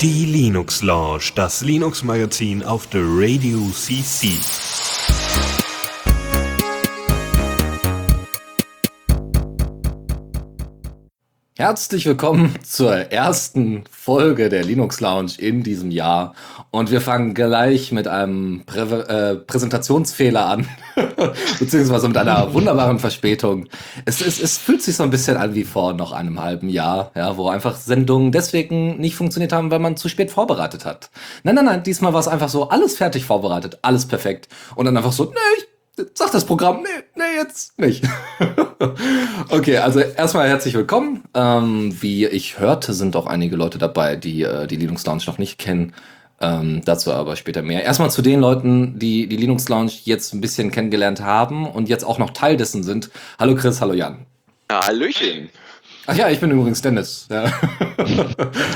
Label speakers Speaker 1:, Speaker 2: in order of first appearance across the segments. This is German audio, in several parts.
Speaker 1: Die Linux Lounge, das Linux Magazin auf der Radio CC.
Speaker 2: Herzlich willkommen zur ersten Folge der Linux Lounge in diesem Jahr. Und wir fangen gleich mit einem Prä äh, Präsentationsfehler an, beziehungsweise mit einer wunderbaren Verspätung. Es, es, es fühlt sich so ein bisschen an wie vor noch einem halben Jahr, ja, wo einfach Sendungen deswegen nicht funktioniert haben, weil man zu spät vorbereitet hat. Nein, nein, nein, diesmal war es einfach so, alles fertig vorbereitet, alles perfekt. Und dann einfach so, nee, ich Sagt das Programm, nee, nee, jetzt nicht. okay, also erstmal herzlich willkommen. Ähm, wie ich hörte, sind auch einige Leute dabei, die äh, die Linux Lounge noch nicht kennen. Ähm, dazu aber später mehr. Erstmal zu den Leuten, die die Linux Lounge jetzt ein bisschen kennengelernt haben und jetzt auch noch Teil dessen sind. Hallo Chris, hallo Jan.
Speaker 3: Ja, Hallöchen.
Speaker 2: Ach ja, ich bin übrigens Dennis. Ja.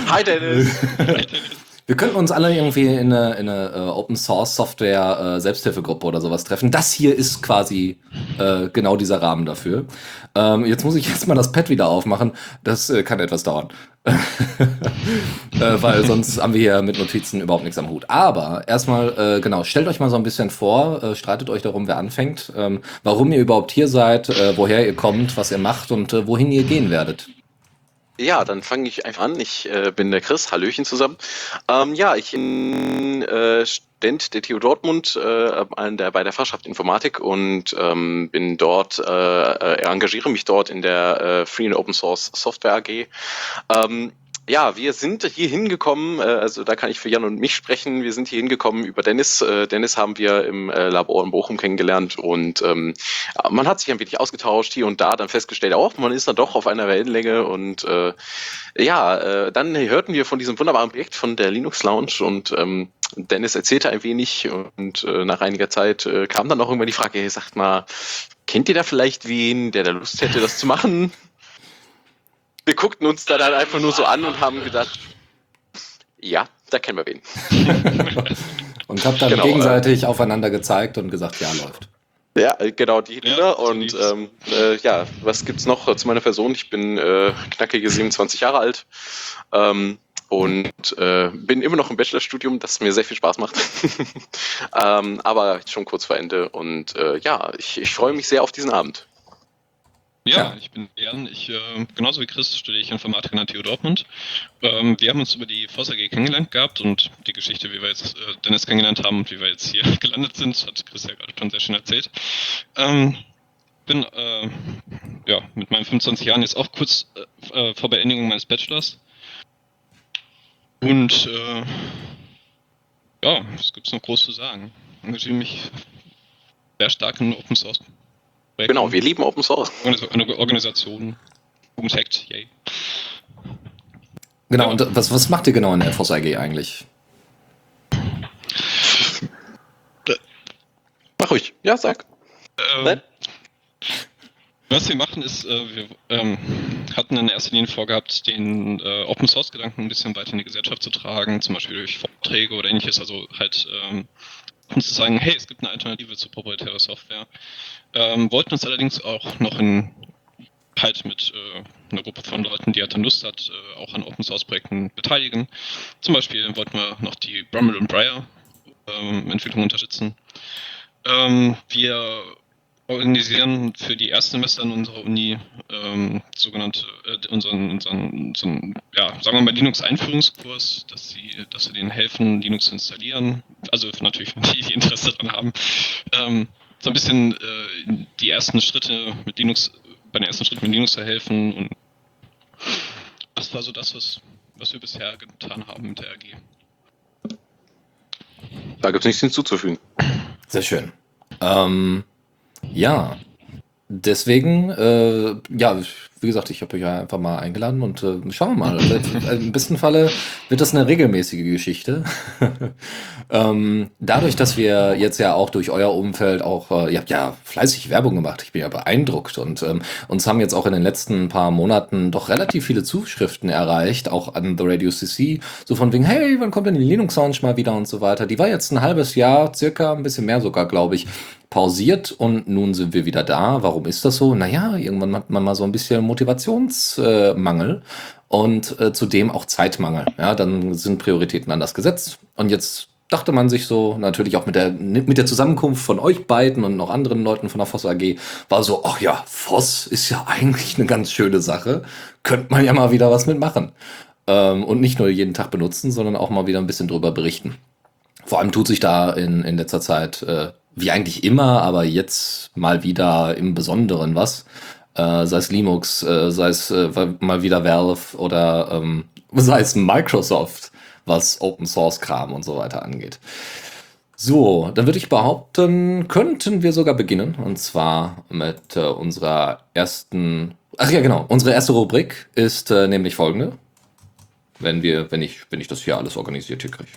Speaker 3: Hi Dennis. Hi Dennis.
Speaker 2: Wir könnten uns alle irgendwie in eine, in eine uh, Open Source Software uh, Selbsthilfegruppe oder sowas treffen. Das hier ist quasi uh, genau dieser Rahmen dafür. Ähm, jetzt muss ich jetzt mal das Pad wieder aufmachen. Das kann etwas dauern. weil sonst haben wir hier mit Notizen überhaupt nichts am Hut. Aber erstmal, genau, stellt euch mal so ein bisschen vor, streitet euch darum, wer anfängt, ähm, warum ihr überhaupt hier seid, woher ihr kommt, was ihr macht und wohin ihr gehen werdet.
Speaker 3: Ja, dann fange ich einfach an. Ich äh, bin der Chris, Hallöchen zusammen. Ähm, ja, ich bin äh, Student der TU Dortmund äh, der, bei der Fachschaft Informatik und ähm, bin dort, äh, äh engagiere mich dort in der äh, Free and Open Source Software AG. Ähm, ja, wir sind hier hingekommen, äh, also da kann ich für Jan und mich sprechen. Wir sind hier hingekommen über Dennis. Äh, Dennis haben wir im äh, Labor in Bochum kennengelernt und ähm, man hat sich ein wenig ausgetauscht hier und da, dann festgestellt, auch man ist dann doch auf einer Wellenlänge und äh, ja, äh, dann hörten wir von diesem wunderbaren Projekt von der Linux Lounge und ähm, Dennis erzählte ein wenig und äh, nach einiger Zeit äh, kam dann noch irgendwann die Frage, hey, sagt mal, kennt ihr da vielleicht wen, der da Lust hätte, das zu machen? Wir guckten uns da dann einfach nur so an und haben gedacht, ja, da kennen wir wen.
Speaker 2: und habt dann genau, gegenseitig äh, aufeinander gezeigt und gesagt, ja, läuft.
Speaker 3: Ja, äh, genau, die Hitler. Ja, und ähm, äh, ja, was gibt's noch zu meiner Person? Ich bin äh, knackige 27 Jahre alt ähm, und äh, bin immer noch im Bachelorstudium, das mir sehr viel Spaß macht. ähm, aber schon kurz vor Ende. Und äh, ja, ich, ich freue mich sehr auf diesen Abend.
Speaker 4: Ja, ja, ich bin Jan. Ich, äh, genauso wie Chris studiere ich Informatik an der TU Dortmund. Ähm, wir haben uns über die Voss AG kennengelernt gehabt und die Geschichte, wie wir jetzt äh, Dennis kennengelernt haben und wie wir jetzt hier gelandet sind, hat Chris ja gerade schon sehr schön erzählt. Ähm, bin äh, ja, mit meinen 25 Jahren jetzt auch kurz äh, äh, vor Beendigung meines Bachelors. Und äh, ja, was gibt es noch groß zu sagen? Ich engagiere mich sehr stark in Open Source
Speaker 3: Projekten. Genau, wir lieben Open Source.
Speaker 4: Eine Organisation, Jugendhackt, yay.
Speaker 2: Genau, ja. und was, was macht ihr genau in der FOS AG eigentlich?
Speaker 3: Mach ruhig, ja, sag.
Speaker 4: Ähm, was wir machen ist, äh, wir ähm, hatten in erster Linie vorgehabt, den äh, Open Source Gedanken ein bisschen weiter in die Gesellschaft zu tragen, zum Beispiel durch Vorträge oder ähnliches, also halt ähm, um zu sagen, hey, es gibt eine Alternative zu proprietärer Software. Ähm, wollten uns allerdings auch noch in halt mit äh, einer Gruppe von Leuten, die halt Lust hat, äh, auch an Open Source Projekten beteiligen. Zum Beispiel wollten wir noch die Brummel und Breyer ähm, Entwicklung unterstützen. Ähm, wir organisieren für die Erstsemester in unserer Uni ähm, sogenannte äh, unseren, unseren, unseren, ja, sagen wir mal Linux-Einführungskurs, dass sie, dass wir denen helfen, Linux zu installieren. Also natürlich, die, die Interesse daran haben. Ähm, so ein bisschen äh, die ersten Schritte mit Linux, bei den ersten Schritten mit Linux zu helfen. Und das war so das, was, was wir bisher getan haben mit der AG.
Speaker 3: Da gibt es nichts hinzuzufügen.
Speaker 2: Sehr schön. Ähm, ja, deswegen, äh, ja, wie gesagt, ich habe euch ja einfach mal eingeladen und äh, schauen wir mal. Im besten Falle wird das eine regelmäßige Geschichte. ähm, dadurch, dass wir jetzt ja auch durch euer Umfeld auch, äh, ihr habt ja fleißig Werbung gemacht, ich bin ja beeindruckt und ähm, uns haben jetzt auch in den letzten paar Monaten doch relativ viele Zuschriften erreicht, auch an The Radio CC, so von wegen, hey, wann kommt denn die Linux Lounge mal wieder und so weiter. Die war jetzt ein halbes Jahr, circa, ein bisschen mehr sogar, glaube ich, pausiert und nun sind wir wieder da. Warum ist das so? Naja, irgendwann hat man mal so ein bisschen Motivationsmangel und äh, zudem auch Zeitmangel. Ja, dann sind Prioritäten anders gesetzt und jetzt dachte man sich so, natürlich auch mit der, mit der Zusammenkunft von euch beiden und noch anderen Leuten von der Voss AG, war so, ach ja, Voss ist ja eigentlich eine ganz schöne Sache. Könnte man ja mal wieder was mitmachen. Ähm, und nicht nur jeden Tag benutzen, sondern auch mal wieder ein bisschen drüber berichten. Vor allem tut sich da in, in letzter Zeit, äh, wie eigentlich immer, aber jetzt mal wieder im Besonderen was. Äh, sei es Linux, äh, sei es äh, mal wieder Valve oder ähm, sei es Microsoft was Open Source Kram und so weiter angeht. So, dann würde ich behaupten, könnten wir sogar beginnen. Und zwar mit äh, unserer ersten. Ach ja, genau. Unsere erste Rubrik ist äh, nämlich folgende. Wenn wir, wenn ich, wenn ich das hier alles organisiert hier kriege.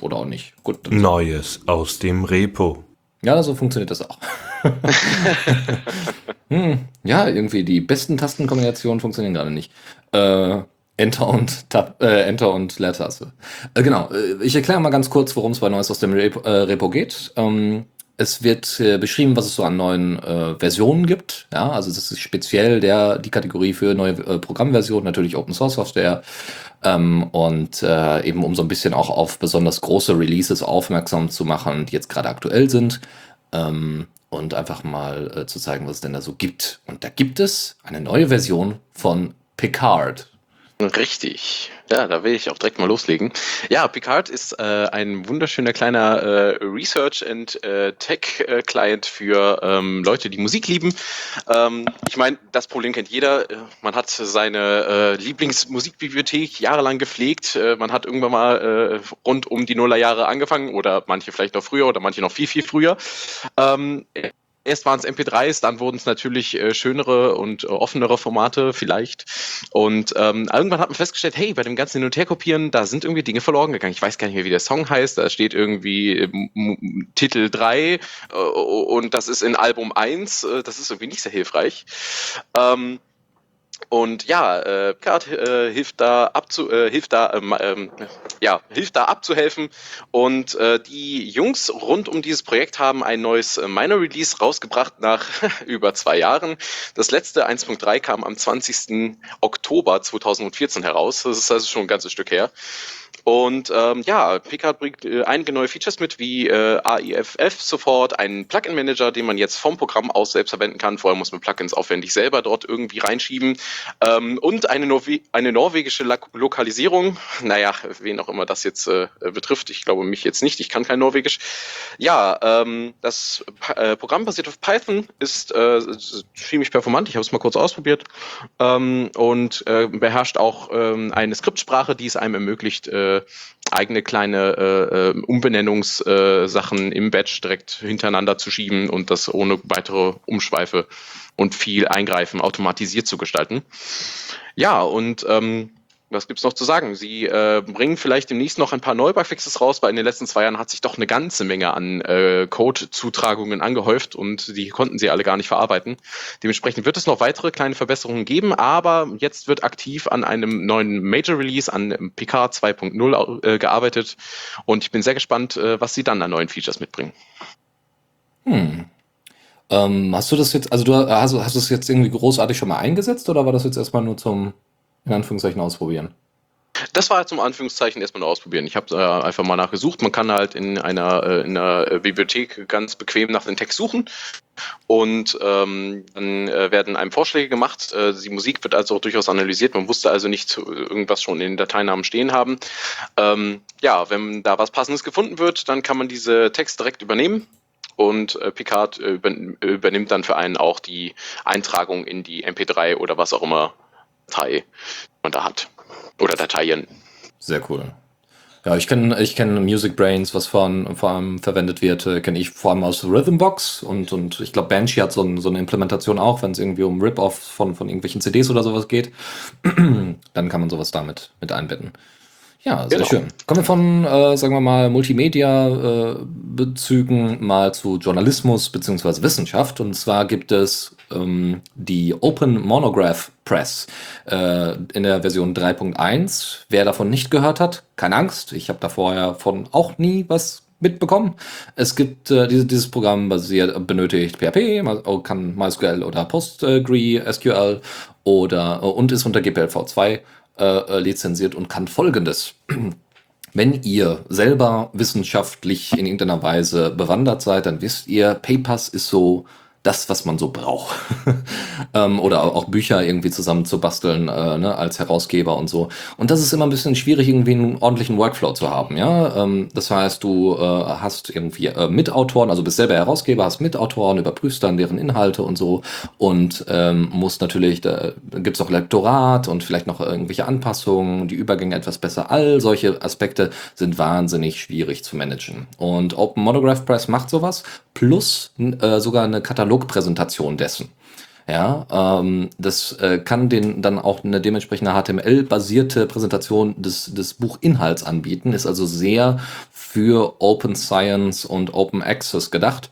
Speaker 2: Oder auch nicht.
Speaker 1: Gut. Neues aus dem Repo.
Speaker 2: Ja, so funktioniert das auch. hm, ja, irgendwie die besten Tastenkombinationen funktionieren gerade nicht. Äh, Enter und Tab, äh, Enter und Leertaste. Äh, genau, äh, ich erkläre mal ganz kurz, worum es bei Neues aus dem Repo, äh, Repo geht. Ähm, es wird äh, beschrieben, was es so an neuen äh, Versionen gibt. Ja, also das ist speziell der die Kategorie für neue äh, Programmversionen, natürlich Open Source Software. Ähm, und äh, eben um so ein bisschen auch auf besonders große Releases aufmerksam zu machen, die jetzt gerade aktuell sind. Ähm, und einfach mal äh, zu zeigen, was es denn da so gibt. Und da gibt es eine neue Version von Picard.
Speaker 3: Richtig. Ja, da will ich auch direkt mal loslegen. Ja, Picard ist äh, ein wunderschöner kleiner äh, Research and äh, Tech äh, Client für ähm, Leute, die Musik lieben. Ähm, ich meine, das Problem kennt jeder. Man hat seine äh, Lieblingsmusikbibliothek jahrelang gepflegt. Äh, man hat irgendwann mal rund um die Nullerjahre angefangen oder manche vielleicht noch früher oder manche noch viel, viel früher. Ähm, Erst waren es MP3s, dann wurden es natürlich äh, schönere und äh, offenere Formate vielleicht. Und ähm, irgendwann hat man festgestellt, hey, bei dem ganzen Hin- und Herkopieren, da sind irgendwie Dinge verloren gegangen. Ich weiß gar nicht mehr, wie der Song heißt. Da steht irgendwie ähm, Titel 3 äh, und das ist in Album 1. Äh, das ist irgendwie nicht sehr hilfreich. Ähm, und ja, äh, Picard äh, hilft da abzu, äh, hilft da, ähm, ähm, ja, hilft da abzuhelfen. Und äh, die Jungs rund um dieses Projekt haben ein neues äh, Minor Release rausgebracht nach über zwei Jahren. Das letzte 1.3 kam am 20. Oktober 2014 heraus. Das ist also schon ein ganzes Stück her. Und ähm, ja, Picard bringt äh, einige neue Features mit, wie äh, AIFF sofort, einen Plugin-Manager, den man jetzt vom Programm aus selbst verwenden kann. Vorher muss man Plugins aufwendig selber dort irgendwie reinschieben. Ähm, und eine, Norwe eine norwegische La Lokalisierung. Naja, wen auch immer das jetzt äh, betrifft. Ich glaube mich jetzt nicht. Ich kann kein Norwegisch. Ja, ähm, das äh, Programm basiert auf Python, ist äh, ziemlich performant. Ich habe es mal kurz ausprobiert. Ähm, und äh, beherrscht auch ähm, eine Skriptsprache, die es einem ermöglicht, äh, eigene kleine äh, äh, Umbenennungssachen im Batch direkt hintereinander zu schieben und das ohne weitere Umschweife und viel Eingreifen automatisiert zu gestalten. Ja, und ähm, was gibt's noch zu sagen? Sie äh, bringen vielleicht demnächst noch ein paar Neubugfixes raus, weil in den letzten zwei Jahren hat sich doch eine ganze Menge an äh, Code-Zutragungen angehäuft und die konnten sie alle gar nicht verarbeiten. Dementsprechend wird es noch weitere kleine Verbesserungen geben, aber jetzt wird aktiv an einem neuen Major Release, an Picard 2.0 äh, gearbeitet und ich bin sehr gespannt, äh, was sie dann an neuen Features mitbringen.
Speaker 2: Hm. Ähm, hast du das jetzt, also du hast, hast du das jetzt irgendwie großartig schon mal eingesetzt oder war das jetzt erstmal nur zum in Anführungszeichen ausprobieren?
Speaker 3: Das war zum Anführungszeichen erstmal nur ausprobieren. Ich habe äh, einfach mal nachgesucht. Man kann halt in einer, äh, in einer Bibliothek ganz bequem nach dem Text suchen und ähm, dann äh, werden einem Vorschläge gemacht. Äh, die Musik wird also auch durchaus analysiert. Man wusste also nicht irgendwas schon in den Dateinamen stehen haben. Ähm, ja, wenn da was Passendes gefunden wird, dann kann man diese Text direkt übernehmen und äh, Picard äh, übernimmt dann für einen auch die Eintragung in die MP3 oder was auch immer Datei man da hat. Oder Dateien.
Speaker 2: Sehr cool. Ja, ich kenne ich kenn Music Brains, was von, vor allem verwendet wird, äh, kenne ich vor allem aus Rhythmbox und, und ich glaube, Banshee hat so, ein, so eine Implementation auch, wenn es irgendwie um Rip-Off von, von irgendwelchen CDs oder sowas geht. Dann kann man sowas damit mit einbetten. Ja, sehr genau. schön. Kommen wir von, äh, sagen wir mal, Multimedia-Bezügen äh, mal zu Journalismus beziehungsweise Wissenschaft. Und zwar gibt es ähm, die Open Monograph Press äh, in der Version 3.1. Wer davon nicht gehört hat, keine Angst. Ich habe da vorher von auch nie was mitbekommen. Es gibt äh, diese, dieses Programm basiert, benötigt PHP, kann MySQL oder PostgreSQL oder und ist unter GPLv2 äh, lizenziert und kann folgendes. Wenn ihr selber wissenschaftlich in irgendeiner Weise bewandert seid, dann wisst ihr, PayPass ist so das, was man so braucht. ähm, oder auch Bücher irgendwie zusammen zu basteln äh, ne, als Herausgeber und so. Und das ist immer ein bisschen schwierig, irgendwie einen ordentlichen Workflow zu haben. Ja, ähm, das heißt, du äh, hast irgendwie äh, Mitautoren, also bist selber Herausgeber, hast Mitautoren, überprüfst dann deren Inhalte und so und ähm, musst natürlich, da gibt's auch Lektorat und vielleicht noch irgendwelche Anpassungen, die Übergänge etwas besser. All solche Aspekte sind wahnsinnig schwierig zu managen. Und Open Monograph Press macht sowas, plus äh, sogar eine Katalog Dialogpräsentation dessen. Ja, ähm, das äh, kann den dann auch eine dementsprechende HTML-basierte Präsentation des, des Buchinhalts anbieten, ist also sehr für Open Science und Open Access gedacht.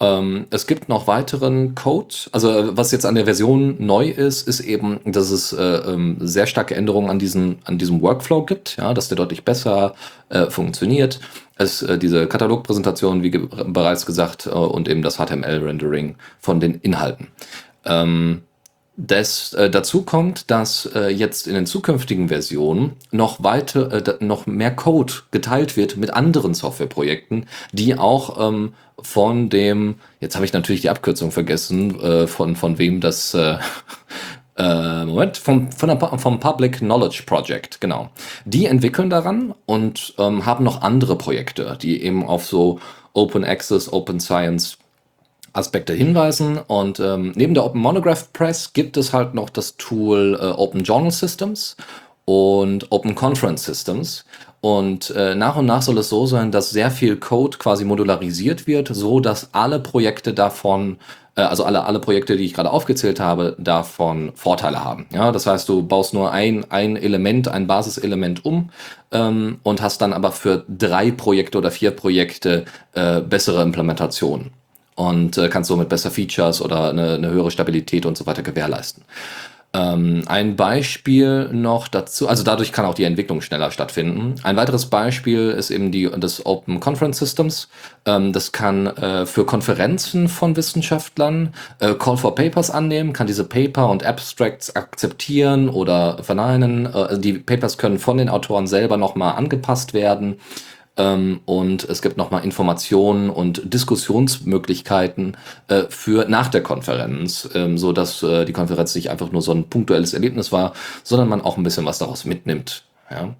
Speaker 2: Ähm, es gibt noch weiteren Code. Also was jetzt an der Version neu ist, ist eben, dass es äh, ähm, sehr starke Änderungen an diesem, an diesem Workflow gibt, ja, dass der deutlich besser äh, funktioniert. Es äh, diese Katalogpräsentation, wie ge bereits gesagt, äh, und eben das HTML-Rendering von den Inhalten. Ähm, des, äh, dazu kommt, dass äh, jetzt in den zukünftigen Versionen noch weiter, äh, noch mehr Code geteilt wird mit anderen Softwareprojekten, die auch ähm, von dem, jetzt habe ich natürlich die Abkürzung vergessen, äh, von, von wem das, äh, äh, Moment, vom, von vom Public Knowledge Project, genau. Die entwickeln daran und ähm, haben noch andere Projekte, die eben auf so Open Access, Open Science Aspekte hinweisen. Und ähm, neben der Open Monograph Press gibt es halt noch das Tool äh, Open Journal Systems und Open Conference Systems. Und äh, nach und nach soll es so sein, dass sehr viel Code quasi modularisiert wird, so dass alle Projekte davon, äh, also alle, alle Projekte, die ich gerade aufgezählt habe, davon Vorteile haben. Ja, das heißt, du baust nur ein, ein Element, ein Basiselement um ähm, und hast dann aber für drei Projekte oder vier Projekte äh, bessere Implementationen und äh, kannst somit besser Features oder eine, eine höhere Stabilität und so weiter gewährleisten. Ähm, ein Beispiel noch dazu, also dadurch kann auch die Entwicklung schneller stattfinden. Ein weiteres Beispiel ist eben die, das Open Conference Systems. Ähm, das kann äh, für Konferenzen von Wissenschaftlern äh, Call for Papers annehmen, kann diese Paper und Abstracts akzeptieren oder verneinen. Äh, die Papers können von den Autoren selber nochmal angepasst werden. Ähm, und es gibt nochmal Informationen und Diskussionsmöglichkeiten äh, für nach der Konferenz, ähm, so dass äh, die Konferenz nicht einfach nur so ein punktuelles Erlebnis war, sondern man auch ein bisschen was daraus mitnimmt. Ja.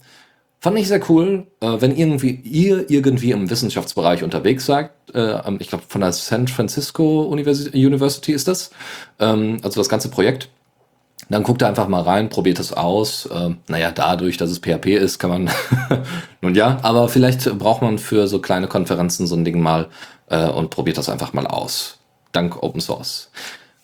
Speaker 2: Fand ich sehr cool, äh, wenn irgendwie ihr irgendwie im Wissenschaftsbereich unterwegs seid. Äh, ich glaube, von der San Francisco University, University ist das. Ähm, also das ganze Projekt. Dann guckt er einfach mal rein, probiert es aus. Ähm, naja, dadurch, dass es PHP ist, kann man, nun ja, aber vielleicht braucht man für so kleine Konferenzen so ein Ding mal äh, und probiert das einfach mal aus. Dank Open Source.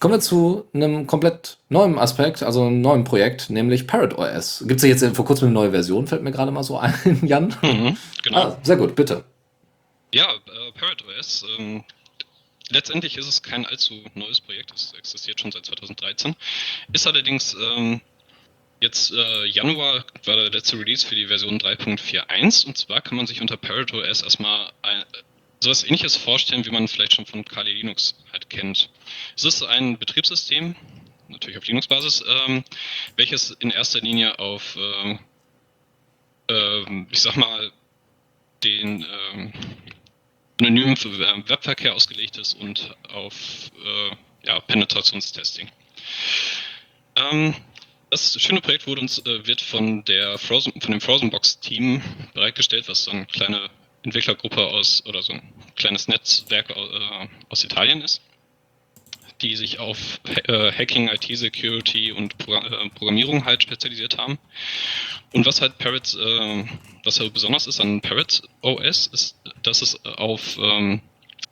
Speaker 2: Kommen wir zu einem komplett neuen Aspekt, also einem neuen Projekt, nämlich Parrot OS. Gibt es ja jetzt vor kurzem eine neue Version, fällt mir gerade mal so ein, Jan. Mhm, genau. Ah, sehr gut, bitte.
Speaker 4: Ja, äh, Parrot OS ähm, letztendlich ist es kein allzu neues Projekt, es existiert schon seit 2013. Ist allerdings ähm, jetzt äh, Januar war der letzte Release für die Version 3.41 und zwar kann man sich unter Parrot OS erstmal ein, sowas ähnliches vorstellen, wie man vielleicht schon von Kali Linux halt kennt. Es ist ein Betriebssystem, natürlich auf Linux-Basis, ähm, welches in erster Linie auf, äh, äh, ich sag mal, den ähm, anonymen Webverkehr ausgelegt ist und auf äh, ja, Penetrationstesting. Ähm, das schöne Projekt wurde uns, äh, wird von, der Frozen, von dem Frozenbox-Team bereitgestellt, was so eine kleine Entwicklergruppe aus oder so ein kleines Netzwerk äh, aus Italien ist, die sich auf äh, Hacking, IT-Security und äh, Programmierung halt spezialisiert haben. Und was halt Parrot, äh, was halt besonders ist an Parrot OS, ist, dass es auf ähm,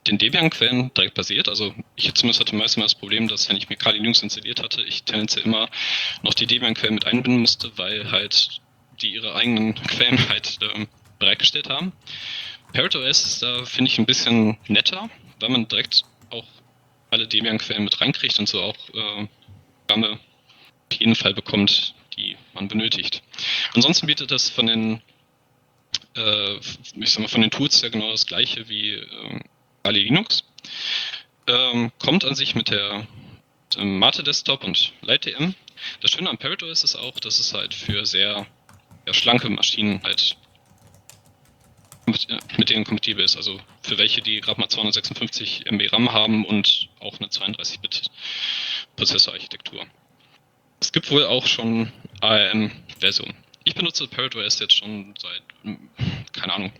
Speaker 4: den Debian-Quellen direkt basiert. Also ich zumindest hatte meistens das Problem, dass wenn ich mir Kali Linux installiert hatte, ich tendenziell immer noch die Debian-Quellen mit einbinden musste, weil halt die ihre eigenen Quellen halt ähm, bereitgestellt haben. Parrot OS ist da, finde ich, ein bisschen netter, weil man direkt alle Debian-Quellen mit reinkriegt und so auch äh, Programme auf jeden Fall bekommt, die man benötigt. Ansonsten bietet das von den äh, ich sag mal, von den Tools her genau das gleiche wie ähm, Kali Linux. Ähm, kommt an sich mit der Mate Desktop und LightDM. Das Schöne an Paradise ist auch, dass es halt für sehr ja, schlanke Maschinen halt mit denen kompatibel ist. Also für welche, die gerade mal 256 MB RAM haben und auch eine 32-Bit-Prozessorarchitektur. Es gibt wohl auch schon ARM-Versionen. Ich benutze ParrotOS jetzt schon seit, keine Ahnung,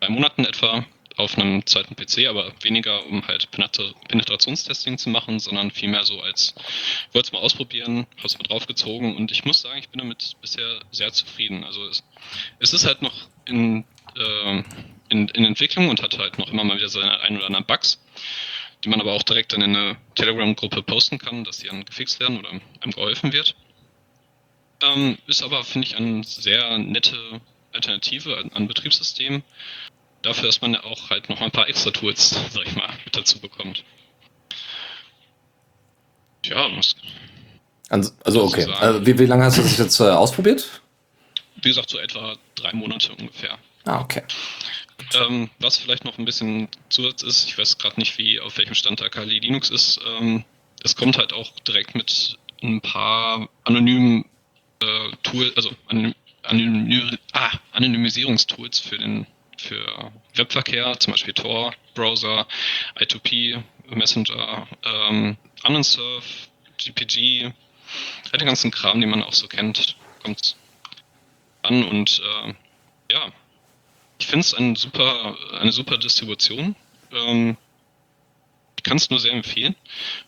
Speaker 4: drei Monaten etwa auf einem zweiten PC, aber weniger, um halt Penetrationstesting zu machen, sondern vielmehr so als, ich wollte es mal ausprobieren, habe es mal draufgezogen und ich muss sagen, ich bin damit bisher sehr zufrieden. Also es, es ist halt noch in, äh, in, in Entwicklung und hat halt noch immer mal wieder seine ein oder anderen Bugs, die man aber auch direkt dann in eine Telegram-Gruppe posten kann, dass die dann gefixt werden oder einem geholfen wird. Ähm, ist aber, finde ich, eine sehr nette Alternative an, an Betriebssystem dafür, dass man auch halt noch ein paar extra Tools, sag ich mal, mit dazu bekommt.
Speaker 2: Ja, muss. Also, also okay. Also, wie, wie lange hast du das jetzt äh, ausprobiert?
Speaker 4: Wie gesagt, so etwa drei Monate ungefähr.
Speaker 2: Ah, okay.
Speaker 4: Ähm, was vielleicht noch ein bisschen Zusatz ist, ich weiß gerade nicht, wie auf welchem Stand der Kali Linux ist. Ähm, es kommt halt auch direkt mit ein paar anonymen äh, Tools, also anonym, ah, Anonymisierungstools für den für Webverkehr, zum Beispiel Tor, Browser, I2P, Messenger, ähm, Unsurf, GPG, all den ganzen Kram, den man auch so kennt, kommt an und äh, ja, ich finde es ein super, eine super Distribution. Ähm, ich kann es nur sehr empfehlen.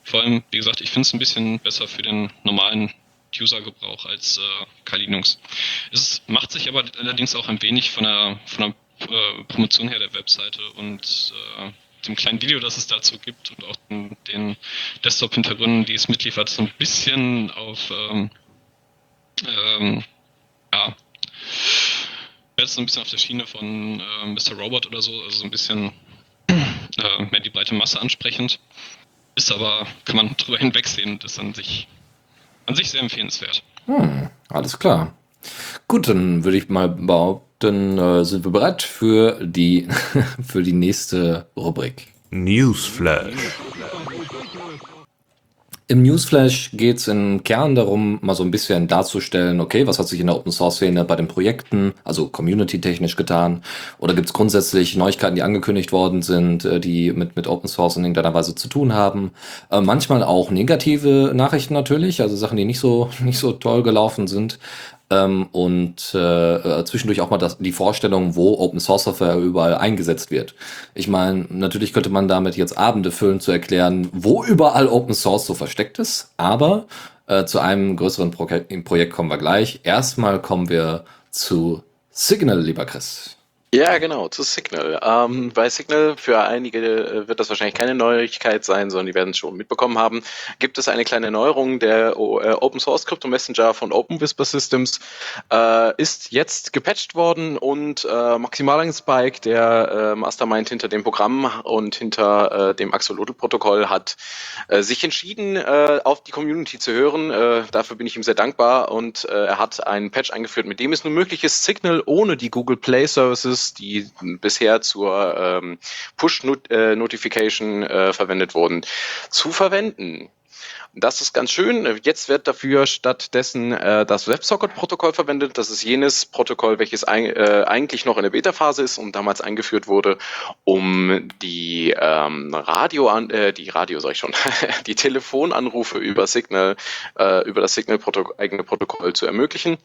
Speaker 4: Vor allem, wie gesagt, ich finde es ein bisschen besser für den normalen User-Gebrauch als äh, Kali Linux. Es macht sich aber allerdings auch ein wenig von der, von der äh, Promotion her der Webseite und äh, dem kleinen Video, das es dazu gibt und auch den, den Desktop-Hintergründen, die es mitliefert, so ein bisschen auf ähm, ähm, ja, jetzt so ein bisschen auf der Schiene von äh, Mr. Robot oder so, also so ein bisschen äh, mehr die breite Masse ansprechend. Ist aber, kann man drüber hinwegsehen und ist an sich, an sich sehr empfehlenswert.
Speaker 2: Hm, alles klar. Gut, dann würde ich mal behaupten, äh, sind wir bereit für die, für die nächste Rubrik.
Speaker 1: Newsflash.
Speaker 2: Im Newsflash geht es im Kern darum, mal so ein bisschen darzustellen, okay, was hat sich in der Open Source Szene bei den Projekten, also community-technisch getan? Oder gibt es grundsätzlich Neuigkeiten, die angekündigt worden sind, äh, die mit, mit Open Source in irgendeiner Weise zu tun haben? Äh, manchmal auch negative Nachrichten natürlich, also Sachen, die nicht so, nicht so toll gelaufen sind ähm, und äh, zwischendurch auch mal das, die Vorstellung, wo Open Source Software überall eingesetzt wird. Ich meine, natürlich könnte man damit jetzt Abende füllen zu erklären, wo überall Open Source so versteckt ist, aber äh, zu einem größeren Pro Projekt kommen wir gleich. Erstmal kommen wir zu Signal, lieber Chris.
Speaker 3: Ja, genau, zu Signal. Ähm, bei Signal, für einige äh, wird das wahrscheinlich keine Neuigkeit sein, sondern die werden es schon mitbekommen haben, gibt es eine kleine Neuerung. Der äh, Open Source Crypto Messenger von Open Whisper Systems äh, ist jetzt gepatcht worden und äh, Maximilian Spike, der äh, Mastermind hinter dem Programm und hinter äh, dem Axolotl-Protokoll, hat äh, sich entschieden, auf die Community zu hören. Dafür bin ich ihm sehr dankbar und er hat einen Patch eingeführt, mit dem es nun möglich ist, Signal ohne die Google Play Services Tools, die bisher zur ähm, Push-Notification äh, verwendet wurden, zu verwenden. Das ist ganz schön. Jetzt wird dafür stattdessen äh, das WebSocket-Protokoll verwendet. Das ist jenes Protokoll, welches ein, äh, eigentlich noch in der Beta-Phase ist und damals eingeführt wurde, um die ähm, Radio, an, äh, die Radio sag ich schon, die Telefonanrufe über Signal, äh, über das Signal-eigene Protokoll zu ermöglichen.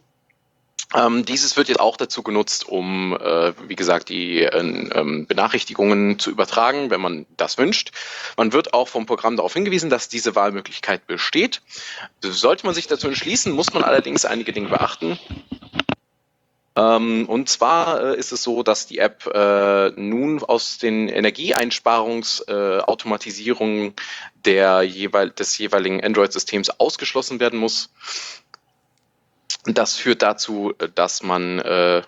Speaker 3: Ähm, dieses wird jetzt auch dazu genutzt, um, äh, wie gesagt, die äh, ähm, Benachrichtigungen zu übertragen, wenn man das wünscht. Man wird auch vom Programm darauf hingewiesen, dass diese Wahlmöglichkeit besteht. Sollte man sich dazu entschließen, muss man allerdings einige Dinge beachten. Ähm, und zwar äh, ist es so, dass die App äh, nun aus den Energieeinsparungsautomatisierungen der jeweil, des jeweiligen Android-Systems ausgeschlossen werden muss Das führt dazu, dass man äh,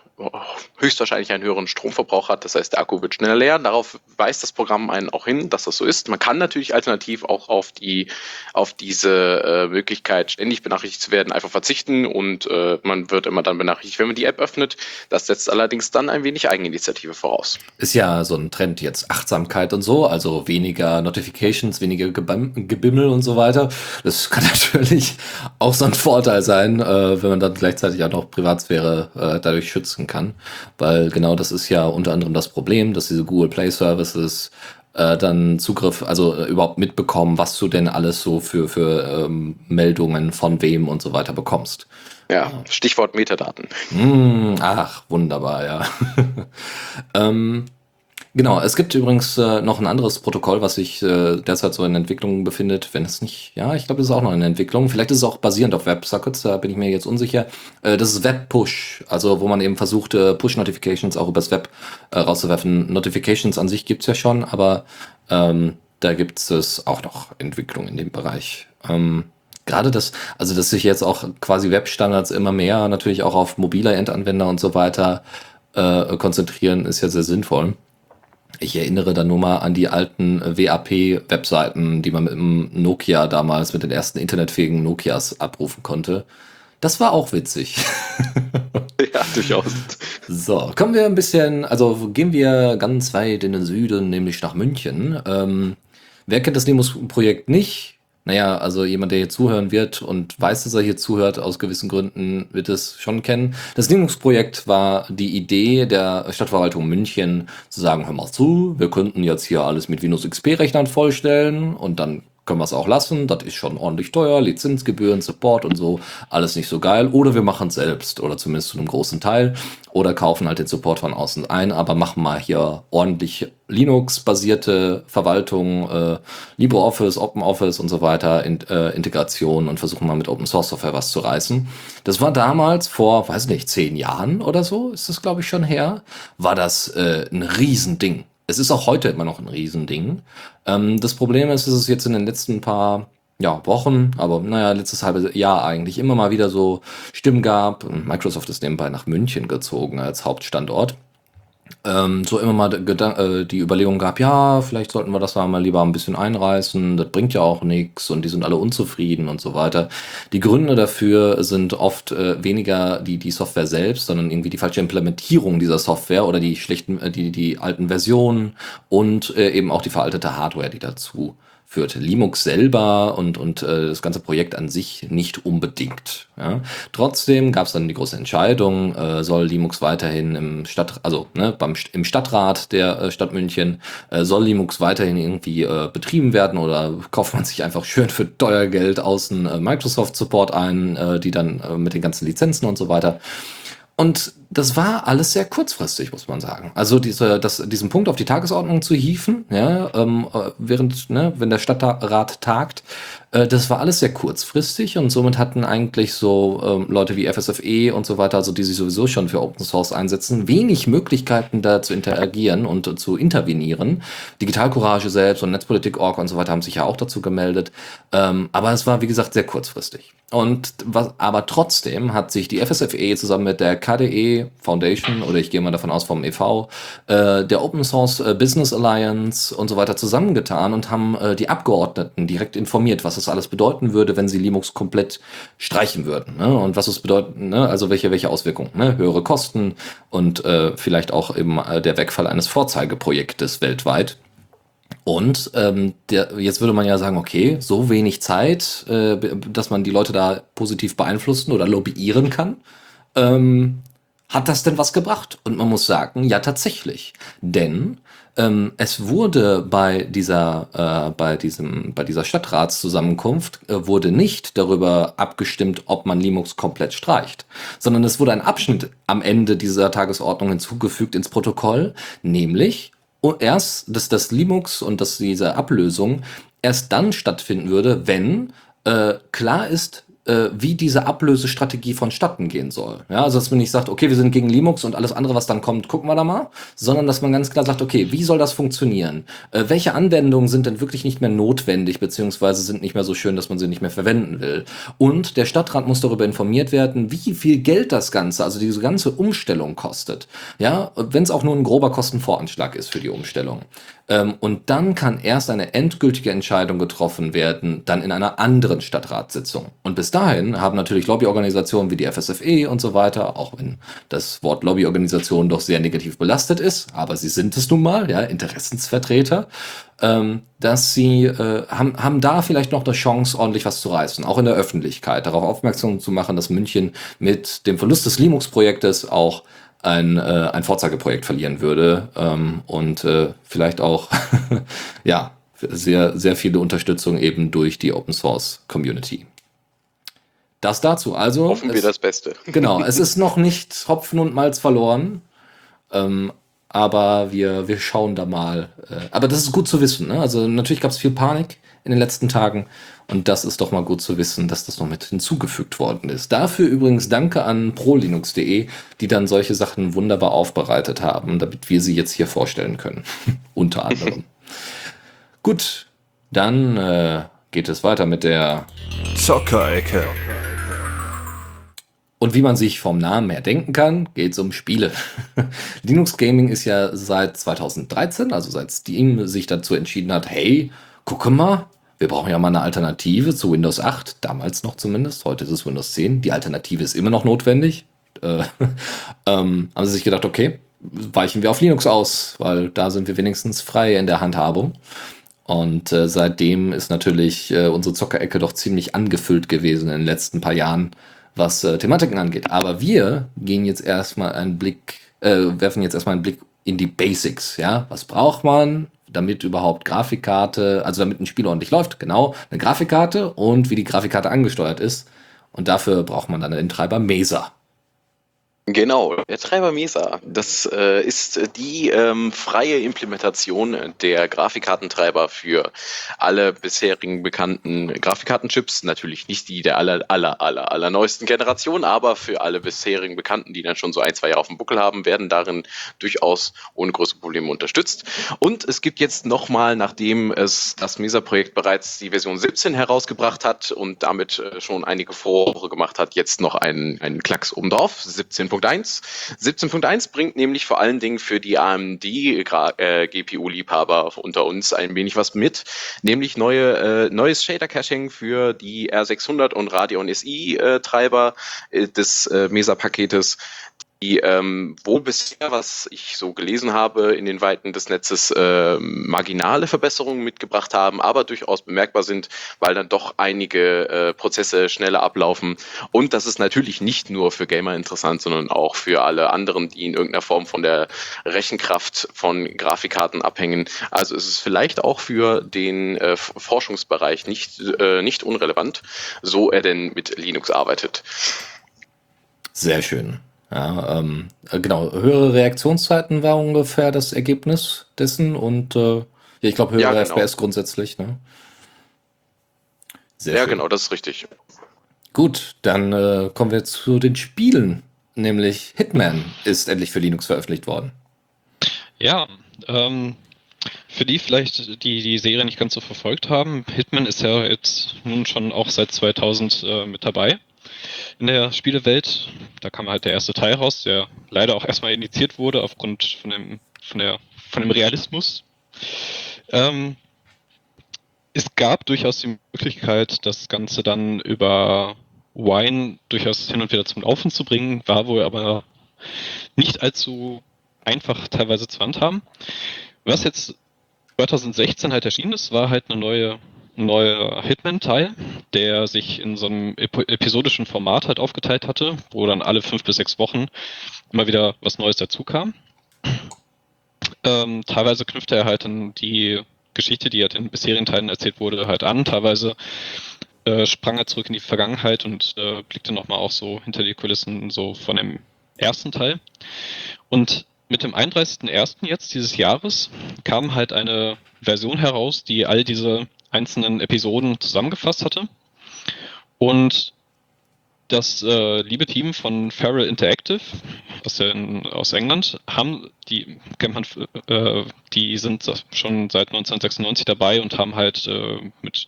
Speaker 3: höchstwahrscheinlich einen höheren Stromverbrauch hat. Das heißt, der Akku wird schneller leer. Darauf weist das Programm einen auch hin, dass das so ist. Man kann natürlich alternativ auch auf die auf diese äh, Möglichkeit, ständig benachrichtigt zu werden, einfach verzichten und äh, man wird immer dann benachrichtigt, wenn man die App öffnet. Das setzt allerdings dann ein wenig Eigeninitiative voraus.
Speaker 2: Ist ja so ein Trend jetzt Achtsamkeit und so, also weniger Notifications, weniger Gebimmel und so weiter. Das kann natürlich auch so ein Vorteil sein, äh, wenn man dann gleichzeitig auch noch Privatsphäre äh, dadurch schützen kann, weil genau das ist ja unter anderem das Problem, dass diese Google Play Services äh, dann Zugriff, also äh, überhaupt mitbekommen, was du denn alles so für, für ähm, Meldungen von wem und so weiter bekommst.
Speaker 3: Ja, Stichwort Metadaten.
Speaker 2: Mm, ach, wunderbar, ja. ähm, Genau, es gibt übrigens äh, noch ein anderes Protokoll, was sich äh, derzeit so in Entwicklung befindet. Wenn es nicht, ja, ich glaube, es ist auch noch in Entwicklung. Vielleicht ist es auch basierend auf WebSockets, da bin ich mir jetzt unsicher. Äh, das ist WebPush, also wo man eben versucht, äh, Push-Notifications auch übers Web äh, rauszuwerfen. Notifications an sich gibt's ja schon, aber ähm, da gibt es auch noch Entwicklung in dem Bereich. Ähm, gerade das, also dass sich jetzt auch quasi Webstandards immer mehr natürlich auch auf mobile Endanwender und so weiter äh, konzentrieren, ist ja sehr sinnvoll. Ich erinnere da nur mal an die alten WAP-Webseiten, die man mit dem Nokia damals, mit den ersten internetfähigen Nokias abrufen konnte. Das war auch witzig.
Speaker 3: ja, durchaus.
Speaker 2: So, kommen wir ein bisschen, also gehen wir ganz weit in den Süden, nämlich nach München. Ähm, wer kennt das Nemos-Projekt nicht? Naja, also jemand, der hier zuhören wird und weiß, dass er hier zuhört, aus gewissen Gründen wird es schon kennen. Das Linux-Projekt war die Idee der Stadtverwaltung München zu sagen, hör mal zu, wir könnten jetzt hier alles mit Windows XP-Rechnern vollstellen und dann können wir es auch lassen. Das ist schon ordentlich teuer, Lizenzgebühren, Support und so, alles nicht so geil. Oder wir machen es selbst oder zumindest zu einem großen Teil oder kaufen halt den Support von außen ein, aber machen mal hier ordentlich Linux-basierte Verwaltung, äh, LibreOffice, OpenOffice und so weiter, in, äh, Integration und versuchen mal mit Open Source Software was zu reißen. Das war damals vor, weiß nicht, zehn Jahren oder so, ist das glaube ich schon her, war das äh, ein Riesending. Es ist auch heute immer noch ein Riesending. Ähm, das Problem ist, dass es jetzt in den letzten paar ja, Wochen, aber naja, letztes halbe Jahr eigentlich immer mal wieder so Stimmen gab. Microsoft ist nebenbei nach München gezogen als Hauptstandort ähm, so immer mal äh, die Überlegung gab, ja, vielleicht sollten wir das mal lieber ein bisschen einreißen, das bringt ja auch nichts und die sind alle unzufrieden und so weiter. Die Gründe dafür sind oft äh, weniger die, die Software selbst, sondern irgendwie die falsche Implementierung dieser Software oder die schlechten, äh, die, die alten Versionen und äh, eben auch die veraltete Hardware, die dazu führt Linux selber und, und äh, das ganze Projekt an sich nicht unbedingt. Ja. Trotzdem gab es dann die große Entscheidung, äh, soll Linux weiterhin im Stadt, also ne, beim, im Stadtrat der äh, Stadt München, äh, soll Linux weiterhin irgendwie äh, betrieben werden oder kauft man sich einfach schön für teuer Geld außen äh, Microsoft Support ein, äh, die dann äh, mit den ganzen Lizenzen und so weiter. Und das war alles sehr kurzfristig, muss man sagen. Also diese, das, diesen Punkt auf die Tagesordnung zu hieven, ja, ähm, äh, während, ne, wenn der Stadtrat tagt, äh, das war alles sehr kurzfristig und somit hatten eigentlich so ähm, Leute wie FSFE und so weiter, also die sich sowieso schon für Open Source einsetzen, wenig Möglichkeiten da zu interagieren und äh, zu intervenieren. Digitalcourage selbst und Netzpolitik.org und so weiter haben sich ja auch dazu gemeldet. Ähm, aber es war, wie gesagt, sehr kurzfristig. Und was, aber trotzdem hat sich die FSFE zusammen mit der KDE Foundation oder ich gehe mal davon aus vom EV, äh, der Open Source äh, Business Alliance und so weiter zusammengetan und haben äh, die Abgeordneten direkt informiert, was das alles bedeuten würde, wenn sie Linux komplett streichen würden. Ne? Und was es bedeutet, ne? also welche, welche Auswirkungen, ne? höhere Kosten und äh, vielleicht auch eben äh, der Wegfall eines Vorzeigeprojektes weltweit. Und ähm, der, jetzt würde man ja sagen, okay, so wenig Zeit, äh, dass man die Leute da positiv beeinflussen oder lobbyieren kann. Ähm, hat das denn was gebracht? Und man muss sagen, ja tatsächlich. Denn ähm, es wurde bei dieser, äh, bei diesem, bei dieser Stadtratszusammenkunft äh, wurde nicht darüber abgestimmt, ob man Linux komplett streicht, sondern es wurde ein Abschnitt am Ende dieser Tagesordnung hinzugefügt ins Protokoll, nämlich erst, dass das Linux und dass diese Ablösung erst dann stattfinden würde, wenn äh, klar ist, äh, wie diese Ablösestrategie vonstatten gehen soll. Ja, also dass man nicht sagt, okay, wir sind gegen Linux und alles andere, was dann kommt, gucken wir da mal, sondern dass man ganz klar sagt, okay, wie soll das funktionieren? Äh, welche Anwendungen sind denn wirklich nicht mehr notwendig, beziehungsweise sind nicht mehr so schön, dass man sie nicht mehr verwenden will? Und der Stadtrat muss darüber informiert werden, wie viel Geld das Ganze, also diese ganze Umstellung kostet. Ja, wenn es auch nur ein grober Kostenvoranschlag ist für die Umstellung. Ähm, und dann kann erst eine endgültige Entscheidung getroffen werden, dann in einer anderen Stadtratssitzung. Und bis dahin haben natürlich Lobbyorganisationen wie die FSFE und so weiter, auch wenn das Wort Lobbyorganisation doch sehr negativ belastet ist, aber sie sind es nun mal, ja, Interessensvertreter, ähm, dass sie äh, haben, haben da vielleicht noch eine Chance, ordentlich was zu reißen, auch in der Öffentlichkeit, darauf aufmerksam zu machen, dass München mit dem Verlust des Linux-Projektes auch ein, äh, ein Vorzeigeprojekt verlieren würde ähm, und äh, vielleicht auch ja sehr sehr viele Unterstützung eben durch die Open Source Community. Das dazu. Also
Speaker 3: hoffen
Speaker 2: es,
Speaker 3: wir das Beste.
Speaker 2: Genau, es ist noch nicht Hopfen und Malz verloren, ähm, aber wir wir schauen da mal. Äh, aber das ist gut zu wissen. Ne? Also natürlich gab es viel Panik in den letzten Tagen und das ist doch mal gut zu wissen, dass das noch mit hinzugefügt worden ist. Dafür übrigens danke an prolinux.de, die dann solche Sachen wunderbar aufbereitet haben, damit wir sie jetzt hier vorstellen können. Unter anderem. gut, dann äh, geht es weiter mit der
Speaker 1: Zockerecke.
Speaker 2: Und wie man sich vom Namen her denken kann, geht es um Spiele. Linux Gaming ist ja seit 2013, also seit Steam sich dazu entschieden hat, hey, gucke mal, wir brauchen ja mal eine Alternative zu Windows 8, damals noch zumindest, heute ist es Windows 10. Die Alternative ist immer noch notwendig. Äh, ähm, haben sie sich gedacht, okay, weichen wir auf Linux aus, weil da sind wir wenigstens frei in der Handhabung. Und äh, seitdem ist natürlich äh, unsere Zockerecke doch ziemlich angefüllt gewesen in den letzten paar Jahren, was äh, Thematiken angeht. Aber wir gehen jetzt erstmal einen Blick, äh, werfen jetzt erstmal einen Blick in die Basics. Ja, was braucht man? Damit überhaupt Grafikkarte, also damit ein Spiel ordentlich läuft, genau, eine Grafikkarte und wie die Grafikkarte angesteuert ist. Und dafür braucht man dann den Treiber Mesa.
Speaker 3: Genau, der Treiber Mesa, das äh, ist die ähm, freie Implementation der Grafikkartentreiber für alle bisherigen bekannten Grafikkartenchips. Natürlich nicht die der aller, aller, aller, aller neuesten Generation, aber für alle bisherigen Bekannten, die dann schon so ein, zwei Jahre auf dem Buckel haben, werden darin durchaus ohne große Probleme unterstützt. Und es gibt jetzt nochmal, nachdem es das Mesa-Projekt bereits die Version 17 herausgebracht hat und damit äh, schon einige Vorwoche gemacht hat, jetzt noch einen, einen Klacks obendrauf, 17. 17.1. 17.1 bringt nämlich vor allen Dingen für die AMD-GPU-Liebhaber äh, unter uns ein wenig was mit, nämlich neue, äh, neues Shader-Caching für die R600 und Radeon SI-Treiber äh, des äh, Mesa-Paketes die ähm, wo bisher, was ich so gelesen habe, in den Weiten des Netzes äh, marginale Verbesserungen mitgebracht haben, aber durchaus bemerkbar sind, weil dann doch einige äh, Prozesse schneller ablaufen. Und das ist natürlich nicht nur für Gamer interessant, sondern auch für alle anderen, die in irgendeiner Form von der Rechenkraft von Grafikkarten abhängen. Also ist es vielleicht auch für den äh, Forschungsbereich nicht, äh, nicht unrelevant, so er denn mit Linux arbeitet.
Speaker 2: Sehr schön. Ja, ähm, äh, genau, höhere Reaktionszeiten war ungefähr das Ergebnis dessen und äh, ja, ich glaube höhere ja, genau. FPS grundsätzlich. Ne?
Speaker 3: Sehr ja, schön. genau, das ist richtig.
Speaker 2: Gut, dann äh, kommen wir zu den Spielen, nämlich Hitman ist endlich für Linux veröffentlicht worden.
Speaker 4: Ja, ähm, für die vielleicht, die die Serie nicht ganz so verfolgt haben, Hitman ist ja jetzt nun schon auch seit 2000 äh, mit dabei in der Spielewelt. Da kam halt der erste Teil raus, der leider auch erstmal initiiert wurde aufgrund von dem, von der, von dem Realismus. Ähm, es gab durchaus die Möglichkeit, das Ganze dann über Wine durchaus hin und wieder zum Laufen zu bringen, war wohl aber nicht allzu einfach teilweise zu handhaben. Was jetzt 2016 halt erschienen ist, war halt eine neue neuer Hitman-Teil, der sich in so einem episodischen Format halt aufgeteilt hatte, wo dann alle fünf bis sechs Wochen immer wieder was Neues dazu kam. Ähm, teilweise knüpfte er halt an die Geschichte, die halt in bisherigen Teilen erzählt wurde, halt an. Teilweise äh, sprang er zurück in die Vergangenheit und äh, blickte nochmal auch so hinter die Kulissen so von dem ersten Teil. Und mit dem 31.01. jetzt dieses Jahres kam halt eine Version heraus, die all diese einzelnen Episoden zusammengefasst hatte. Und das äh, liebe Team von Feral Interactive aus, den, aus England haben, die kennt äh, die sind schon seit 1996 dabei und haben halt äh, mit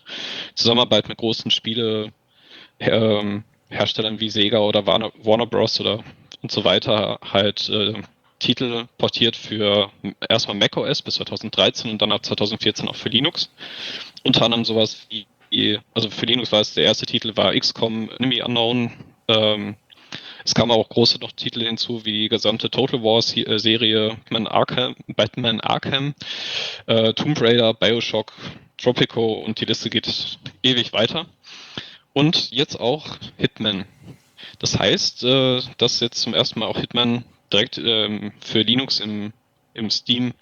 Speaker 4: Zusammenarbeit mit großen Spiele äh, Herstellern wie Sega oder Warner, Warner Bros. oder und so weiter halt äh, Titel portiert für erstmal macOS bis 2013 und dann ab 2014 auch für Linux. Unter anderem sowas wie, also für Linux war es der erste Titel, war XCOM Enemy Unknown. Ähm, es kamen auch große noch Titel hinzu, wie die gesamte Total War äh, Batman Arkham, Batman Arkham äh, Tomb Raider, Bioshock, Tropico und die Liste geht ewig weiter. Und jetzt auch Hitman. Das heißt, äh, dass jetzt zum ersten Mal auch Hitman direkt ähm, für Linux im, im Steam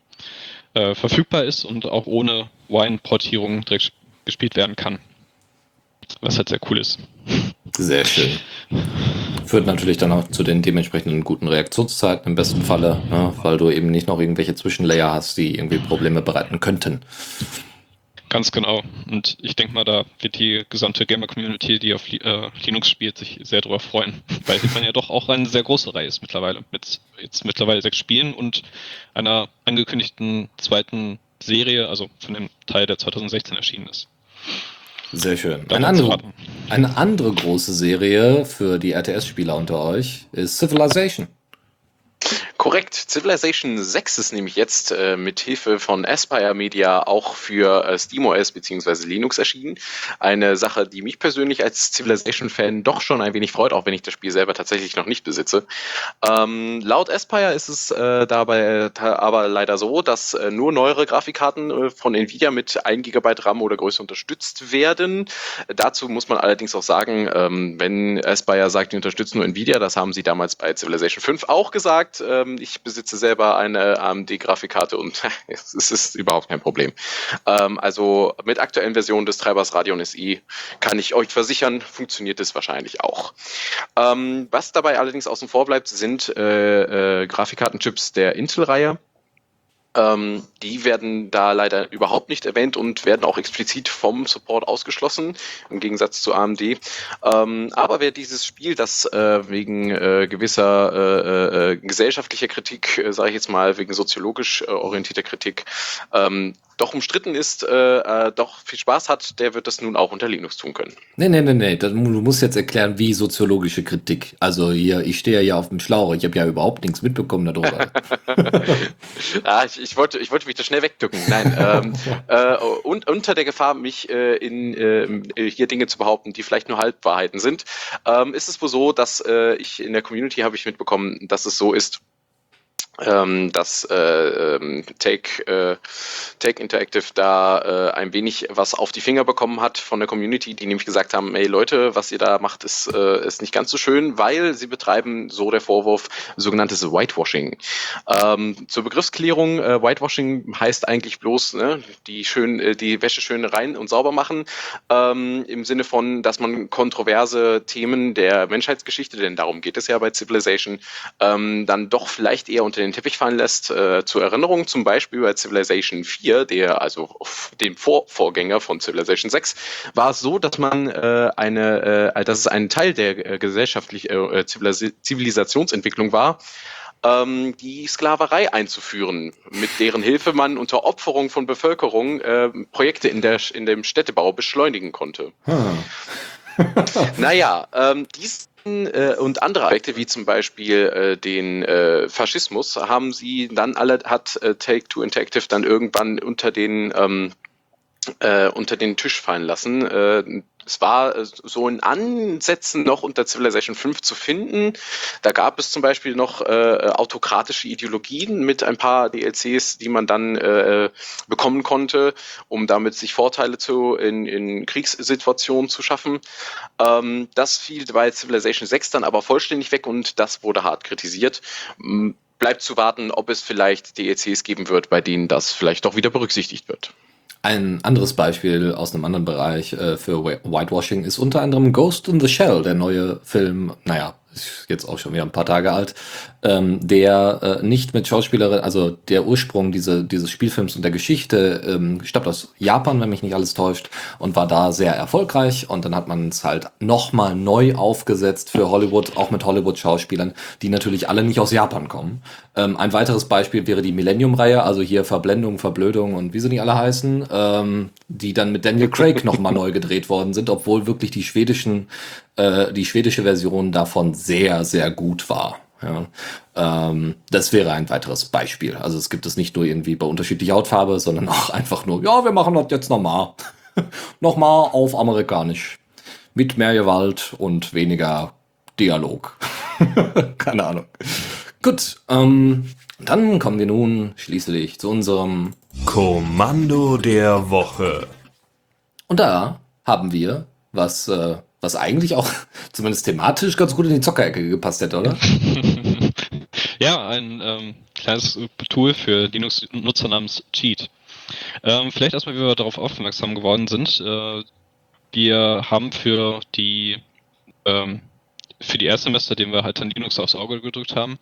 Speaker 4: äh, verfügbar ist und auch ohne Wine-Portierung direkt gespielt werden kann. Was halt sehr cool ist.
Speaker 2: Sehr schön. Führt natürlich dann auch zu den dementsprechenden guten Reaktionszeiten im besten Falle, ne, weil du eben nicht noch irgendwelche Zwischenlayer hast, die irgendwie Probleme bereiten könnten.
Speaker 4: Ganz genau. Und ich denke mal, da wird die gesamte Gamer-Community, die auf äh, Linux spielt, sich sehr darüber freuen, weil Hitman ja doch auch eine sehr große Reihe ist mittlerweile. Mit jetzt mittlerweile sechs Spielen und einer angekündigten zweiten Serie, also von dem Teil, der 2016 erschienen ist.
Speaker 2: Sehr schön. Eine andere, eine andere große Serie für die RTS-Spieler unter euch ist Civilization.
Speaker 3: Korrekt. Civilization 6 ist nämlich jetzt äh, mit Hilfe von Aspire Media auch für äh, SteamOS bzw. Linux erschienen. Eine Sache, die mich persönlich als Civilization-Fan doch schon ein wenig freut, auch wenn ich das Spiel selber tatsächlich noch nicht besitze. Ähm, laut Aspire ist es äh, dabei aber leider so, dass äh, nur neuere Grafikkarten äh, von Nvidia mit 1 GB RAM oder größer unterstützt werden. Dazu muss man allerdings auch sagen, ähm, wenn Aspire sagt, die unterstützen nur Nvidia, das haben sie damals bei Civilization 5 auch gesagt. Ähm, ähm, ich besitze selber eine AMD-Grafikkarte und es ist überhaupt kein Problem. Ähm, also mit aktuellen Versionen des Treibers Radeon SI kann ich euch versichern, funktioniert es wahrscheinlich auch. Ähm, was dabei allerdings außen vor bleibt, sind äh, äh, Grafikkartenchips der Intel-Reihe. Ähm, die werden da leider überhaupt nicht erwähnt und werden auch explizit vom Support ausgeschlossen, im Gegensatz zu AMD. Ähm, aber wer dieses Spiel, das äh, wegen äh, gewisser äh, äh gesellschaftlicher Kritik, äh, sage ich jetzt mal, wegen soziologisch äh, orientierter Kritik, ähm, doch umstritten ist, äh, äh, doch viel Spaß hat, der wird das nun auch unter Linux tun können.
Speaker 2: Nee, nee, nee, nee. Du musst jetzt erklären, wie soziologische Kritik. Also hier, ich stehe ja auf dem Schlauch. Ich habe ja überhaupt nichts mitbekommen darüber.
Speaker 3: ah, ich, ich, wollte, ich wollte mich da schnell wegdücken. Nein. ähm, äh, und unter der Gefahr, mich äh, in äh, hier Dinge zu behaupten, die vielleicht nur Halbwahrheiten sind, ähm, ist es wohl so, dass äh, ich in der Community habe ich mitbekommen, dass es so ist, ähm, dass äh, ähm, Take, äh, Take Interactive da äh, ein wenig was auf die Finger bekommen hat von der Community, die nämlich gesagt haben, hey Leute, was ihr da macht, ist, äh, ist nicht ganz so schön, weil sie betreiben, so der Vorwurf, sogenanntes Whitewashing. Ähm, zur Begriffsklärung, äh, Whitewashing heißt eigentlich bloß ne, die, schön, äh, die Wäsche schön rein und sauber machen, ähm, im Sinne von, dass man kontroverse Themen der Menschheitsgeschichte, denn darum geht es ja bei Civilization, ähm, dann doch vielleicht eher unter den den Teppich fallen lässt. Äh, zur Erinnerung zum Beispiel bei Civilization 4, der also dem Vor Vorgänger von Civilization 6, war es so, dass man äh, eine, äh, dass es ein Teil der äh, gesellschaftlichen äh, Zivilisationsentwicklung war, ähm, die Sklaverei einzuführen, mit deren Hilfe man unter Opferung von Bevölkerung äh, Projekte in, der, in dem Städtebau beschleunigen konnte. Hm. naja, ähm, dies äh, und andere Aspekte, wie zum Beispiel äh, den äh, Faschismus, haben sie dann alle, hat äh, Take-Two Interactive dann irgendwann unter den ähm, äh, unter den Tisch fallen lassen. Es war äh, so in Ansätzen noch unter Civilization 5 zu finden. Da gab es zum Beispiel noch äh, autokratische Ideologien mit ein paar DLCs, die man dann äh, bekommen konnte, um damit sich Vorteile zu, in, in Kriegssituationen zu schaffen. Ähm, das fiel bei Civilization 6 dann aber vollständig weg und das wurde hart kritisiert bleibt zu warten, ob es vielleicht DLCs geben wird, bei denen das vielleicht doch wieder berücksichtigt wird.
Speaker 2: Ein anderes Beispiel aus einem anderen Bereich äh, für Whitewashing ist unter anderem Ghost in the Shell, der neue Film, naja, ist jetzt auch schon wieder ein paar Tage alt, ähm, der äh, nicht mit Schauspielerin, also der Ursprung diese, dieses Spielfilms und der Geschichte ähm, stammt aus Japan, wenn mich nicht alles täuscht, und war da sehr erfolgreich. Und dann hat man es halt nochmal neu aufgesetzt für Hollywood, auch mit Hollywood-Schauspielern, die natürlich alle nicht aus Japan kommen. Ähm, ein weiteres Beispiel wäre die Millennium-Reihe, also hier Verblendung, Verblödung und wie sie nicht alle heißen, ähm, die dann mit Daniel Craig nochmal neu gedreht worden sind, obwohl wirklich die schwedischen, äh, die schwedische Version davon sehr, sehr gut war. Ja, ähm, das wäre ein weiteres Beispiel. Also es gibt es nicht nur irgendwie bei unterschiedlicher Hautfarbe, sondern auch einfach nur, ja, wir machen das jetzt nochmal. nochmal auf amerikanisch. Mit mehr Gewalt und weniger Dialog. Keine Ahnung. Gut, ähm, dann kommen wir nun schließlich zu unserem
Speaker 1: Kommando der Woche.
Speaker 2: Und da haben wir, was, äh, was eigentlich auch zumindest thematisch ganz gut in die Zockerecke gepasst hätte, oder?
Speaker 4: ja, ein ähm, kleines Tool für Linux-Nutzer namens Cheat. Ähm, vielleicht erstmal, wie wir darauf aufmerksam geworden sind. Äh, wir haben für die ähm, für die Erstsemester, den wir halt dann Linux aufs Auge gedrückt haben,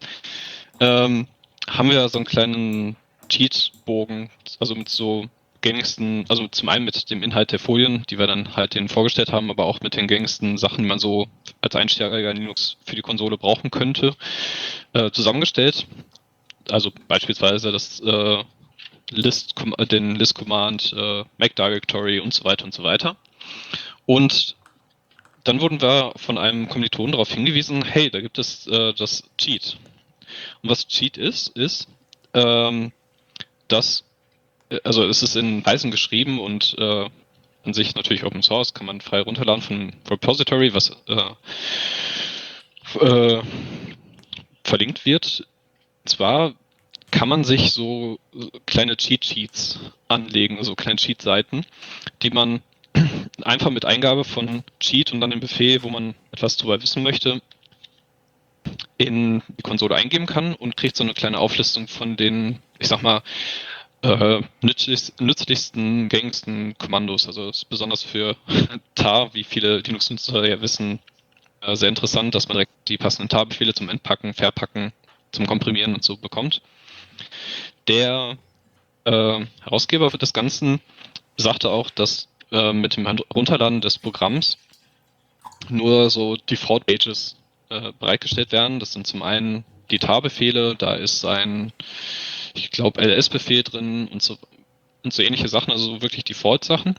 Speaker 4: ähm, haben wir so einen kleinen Cheat-Bogen, also mit so gängigsten, also zum einen mit dem Inhalt der Folien, die wir dann halt denen vorgestellt haben, aber auch mit den gängigsten Sachen, die man so als Einsteiger in Linux für die Konsole brauchen könnte, äh, zusammengestellt. Also beispielsweise das äh, List, den List Command, äh, Mac Directory und so weiter und so weiter. Und dann wurden wir von einem Kommilitonen darauf hingewiesen, hey, da gibt es äh, das Cheat. Und was Cheat ist, ist, ähm, dass also es ist in Python geschrieben und äh, an sich natürlich Open Source, kann man frei runterladen von Repository, was äh, äh, verlinkt wird. Zwar kann man sich so kleine Cheat Sheets anlegen, so kleine Cheat Seiten, die man einfach mit Eingabe von Cheat und dann dem Befehl, wo man etwas darüber wissen möchte, in die Konsole eingeben kann und kriegt so eine kleine Auflistung von den, ich sag mal, äh, nützlichsten, gängigsten Kommandos. Also ist besonders für tar, wie viele Linux-Nutzer ja wissen, äh, sehr interessant, dass man direkt die passenden tar-Befehle zum Entpacken, Verpacken, zum Komprimieren und so bekommt. Der äh, Herausgeber des Ganzen sagte auch, dass äh, mit dem Runterladen des Programms nur so Default-Pages äh, bereitgestellt werden. Das sind zum einen die tar-Befehle, da ist ein ich glaube, LS-Befehl drin und so, und so ähnliche Sachen, also wirklich Default-Sachen.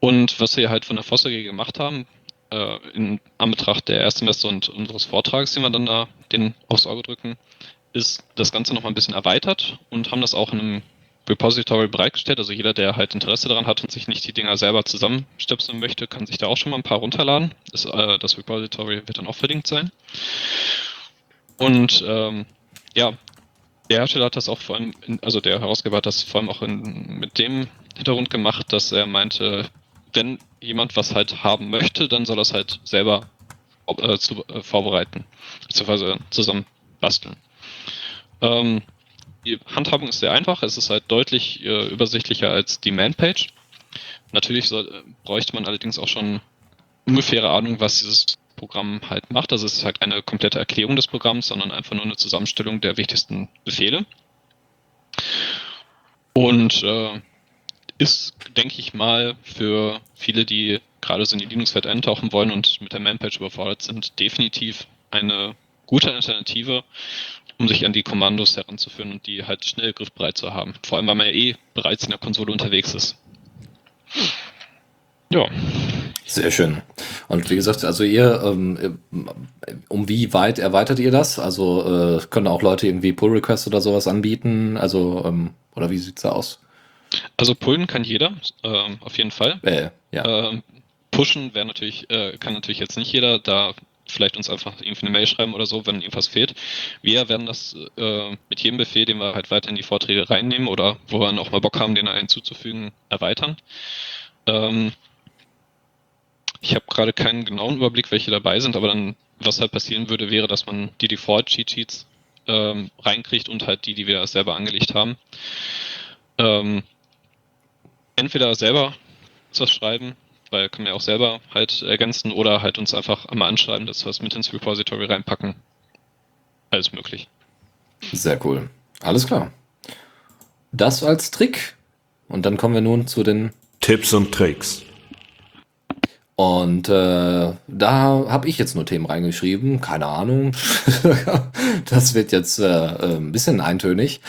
Speaker 4: Und was wir halt von der Foster gemacht haben, äh, in Anbetracht der Erstsemester und unseres Vortrags, den wir dann da den aufs Auge drücken, ist das Ganze noch mal ein bisschen erweitert und haben das auch in einem Repository bereitgestellt. Also jeder, der halt Interesse daran hat und sich nicht die Dinger selber zusammenstöpseln möchte, kann sich da auch schon mal ein paar runterladen. Das, äh, das Repository wird dann auch verlinkt sein. Und ähm, ja, der Hersteller hat das auch vor allem, in, also der Herausgeber hat das vor allem auch in, mit dem Hintergrund gemacht, dass er meinte, wenn jemand was halt haben möchte, dann soll es halt selber äh, zu, äh, vorbereiten, beziehungsweise zusammen basteln. Ähm, die Handhabung ist sehr einfach, es ist halt deutlich äh, übersichtlicher als die Man-Page. Natürlich soll, äh, bräuchte man allerdings auch schon ungefähre Ahnung, was dieses Programm halt macht. Also es ist halt keine komplette Erklärung des Programms, sondern einfach nur eine Zusammenstellung der wichtigsten Befehle. Und äh, ist, denke ich mal, für viele, die gerade so in die Linux-Welt eintauchen wollen und mit der Man-Page überfordert sind, definitiv eine gute Alternative, um sich an die Kommandos heranzuführen und die halt schnell griffbereit zu haben. Vor allem, weil man ja eh bereits in der Konsole unterwegs ist.
Speaker 2: Ja. Sehr schön. Und wie gesagt, also ihr, ähm, um wie weit erweitert ihr das? Also äh, können auch Leute irgendwie Pull Requests oder sowas anbieten? Also, ähm, oder wie sieht's da aus?
Speaker 4: Also pullen kann jeder, ähm, auf jeden Fall.
Speaker 2: Äh, ja.
Speaker 4: Ähm, pushen wäre natürlich, äh, kann natürlich jetzt nicht jeder, da vielleicht uns einfach irgendwie eine Mail schreiben oder so, wenn irgendwas fehlt. Wir werden das äh, mit jedem Befehl, den wir halt weiter in die Vorträge reinnehmen oder wo wir noch mal Bock haben, den hinzuzufügen, erweitern. Ähm, ich habe gerade keinen genauen Überblick, welche dabei sind, aber dann, was halt passieren würde, wäre, dass man die Default-Cheat-Sheets ähm, reinkriegt und halt die, die wir selber angelegt haben. Ähm, entweder selber was schreiben, weil können wir auch selber halt ergänzen oder halt uns einfach einmal anschreiben, dass wir es mit ins Repository reinpacken. Alles möglich.
Speaker 2: Sehr cool. Alles klar. Das als Trick. Und dann kommen wir nun zu den
Speaker 1: Tipps und Tricks.
Speaker 2: Und äh, da habe ich jetzt nur Themen reingeschrieben. Keine Ahnung. das wird jetzt äh, äh ein bisschen eintönig.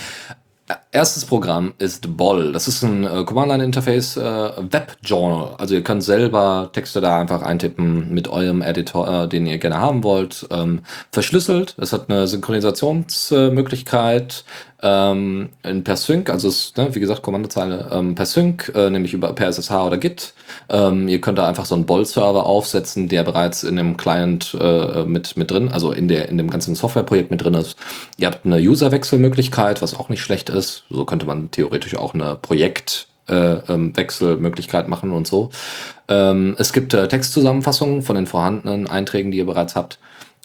Speaker 2: Erstes Programm ist Boll. Das ist ein äh, Command-Line-Interface äh, Web-Journal. Also ihr könnt selber Texte da einfach eintippen mit eurem Editor, äh, den ihr gerne haben wollt. Ähm, verschlüsselt. Es hat eine Synchronisationsmöglichkeit ähm, in per Sync, also es, ne, wie gesagt, Kommandozeile ähm, per Sync, äh, nämlich über per SSH oder Git. Ähm, ihr könnt da einfach so einen Boll-Server aufsetzen, der bereits in dem Client äh, mit, mit drin, also in, der, in dem ganzen Softwareprojekt mit drin ist. Ihr habt eine User-Wechselmöglichkeit, was auch nicht schlecht ist. So könnte man theoretisch auch eine Projekt äh, ähm, Wechselmöglichkeit machen und so. Ähm, es gibt äh, Textzusammenfassungen von den vorhandenen Einträgen, die ihr bereits habt.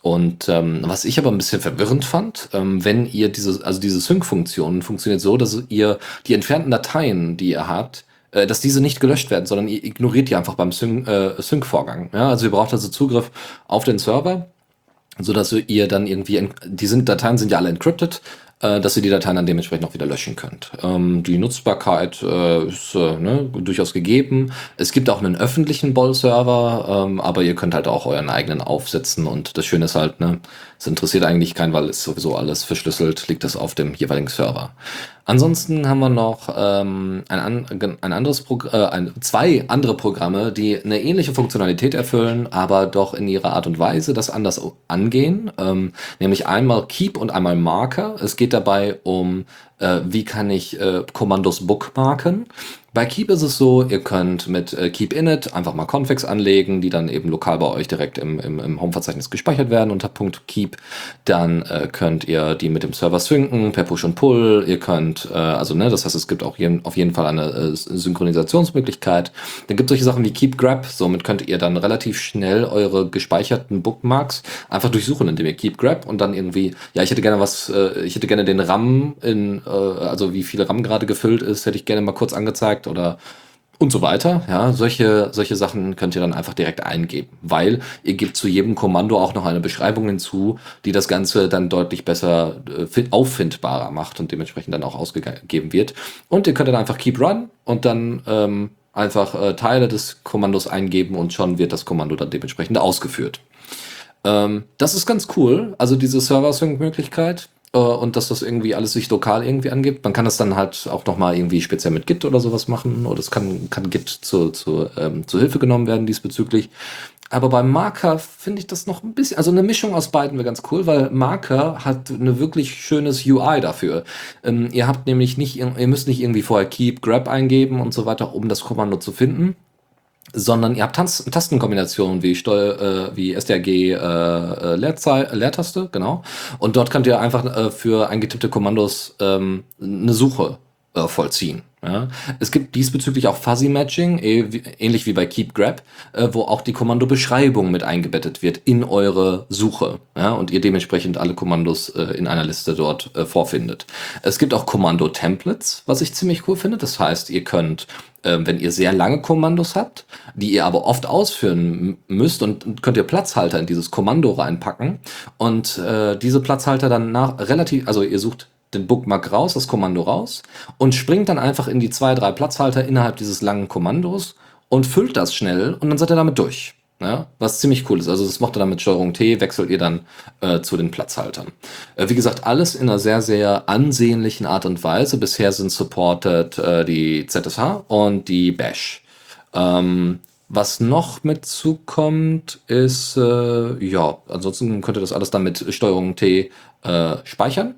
Speaker 2: Und ähm, was ich aber ein bisschen verwirrend fand, ähm, wenn ihr diese, also diese Sync-Funktion funktioniert so, dass ihr die entfernten Dateien, die ihr habt, äh, dass diese nicht gelöscht werden, sondern ihr ignoriert die einfach beim äh, Sync-Vorgang. ja, also ihr braucht also Zugriff auf den Server, so dass ihr dann irgendwie, die sind Dateien sind ja alle encrypted äh, dass ihr die Dateien dann dementsprechend auch wieder löschen könnt. Ähm, die Nutzbarkeit äh, ist äh, ne, durchaus gegeben. Es gibt auch einen öffentlichen Boll-Server, ähm, aber ihr könnt halt auch euren eigenen aufsetzen und das Schöne ist halt, ne, es interessiert eigentlich keinen, weil es sowieso alles verschlüsselt, liegt das auf dem jeweiligen Server. Ansonsten haben wir noch ähm, ein, ein anderes Progr äh, ein, zwei andere Programme, die eine ähnliche Funktionalität erfüllen, aber doch in ihrer Art und Weise das anders angehen. Ähm, nämlich einmal Keep und einmal Marker. Es geht dabei um, äh, wie kann ich äh, Kommandos bookmarken. Bei Keep ist es so, ihr könnt mit äh, Keep Init einfach mal Configs anlegen, die dann eben lokal bei euch direkt im, im, im Home-Verzeichnis gespeichert werden unter Punkt .keep. Dann äh, könnt ihr die mit dem Server synken per Push und Pull. Ihr könnt, äh, also ne, das heißt, es gibt auch jeden, auf jeden Fall eine äh, Synchronisationsmöglichkeit. Dann gibt es solche Sachen wie Keep Grab. Somit könnt ihr dann relativ schnell eure gespeicherten Bookmarks einfach durchsuchen, indem ihr Keep Grab und dann irgendwie, ja, ich hätte gerne was, äh, ich hätte gerne den RAM in, äh, also wie viel RAM gerade gefüllt ist, hätte ich gerne mal kurz angezeigt Kontakt oder und so weiter. Ja, solche, solche Sachen könnt ihr dann einfach direkt eingeben, weil ihr gebt zu jedem Kommando auch noch eine Beschreibung hinzu, die das Ganze dann deutlich besser äh, auffindbarer macht und dementsprechend dann auch ausgegeben wird. Und ihr könnt dann einfach keep run und dann ähm, einfach äh, Teile des Kommandos eingeben und schon wird das Kommando dann dementsprechend ausgeführt. Ähm, das ist ganz cool, also diese Server-Sync-Möglichkeit und dass das irgendwie alles sich lokal irgendwie angibt. Man kann das dann halt auch nochmal irgendwie speziell mit Git oder sowas machen oder es kann, kann Git zu, zu, ähm, zu Hilfe genommen werden diesbezüglich. Aber beim Marker finde ich das noch ein bisschen, also eine Mischung aus beiden wäre ganz cool, weil Marker hat eine wirklich schönes UI dafür. Ähm, ihr habt nämlich nicht, ihr müsst nicht irgendwie vorher Keep, Grab eingeben und so weiter, um das Kommando zu finden sondern ihr habt Tanz Tastenkombinationen wie Steuer, äh, wie STRG äh, äh, Leerzei Leertaste, genau. Und dort könnt ihr einfach äh, für eingetippte Kommandos ähm, eine Suche äh, vollziehen. Ja. Es gibt diesbezüglich auch Fuzzy Matching, eh, ähnlich wie bei Keep Grab, äh, wo auch die Kommandobeschreibung mit eingebettet wird in eure Suche ja, und ihr dementsprechend alle Kommandos äh, in einer Liste dort äh, vorfindet. Es gibt auch Kommando-Templates, was ich ziemlich cool finde. Das heißt, ihr könnt äh, wenn ihr sehr lange Kommandos habt, die ihr aber oft ausführen müsst und könnt ihr Platzhalter in dieses Kommando reinpacken und äh, diese Platzhalter dann nach relativ, also ihr sucht den Bookmark raus, das Kommando raus und springt dann einfach in die zwei, drei Platzhalter innerhalb dieses langen Kommandos und füllt das schnell und dann seid ihr damit durch. Ja, was ziemlich cool ist. Also das macht ihr dann mit Steuerung T, wechselt ihr dann äh, zu den Platzhaltern. Äh, wie gesagt, alles in einer sehr, sehr ansehnlichen Art und Weise. Bisher sind supported äh, die ZSH und die Bash. Ähm, was noch mit zukommt, ist, äh, ja, ansonsten könnt ihr das alles dann mit Steuerung T äh, speichern.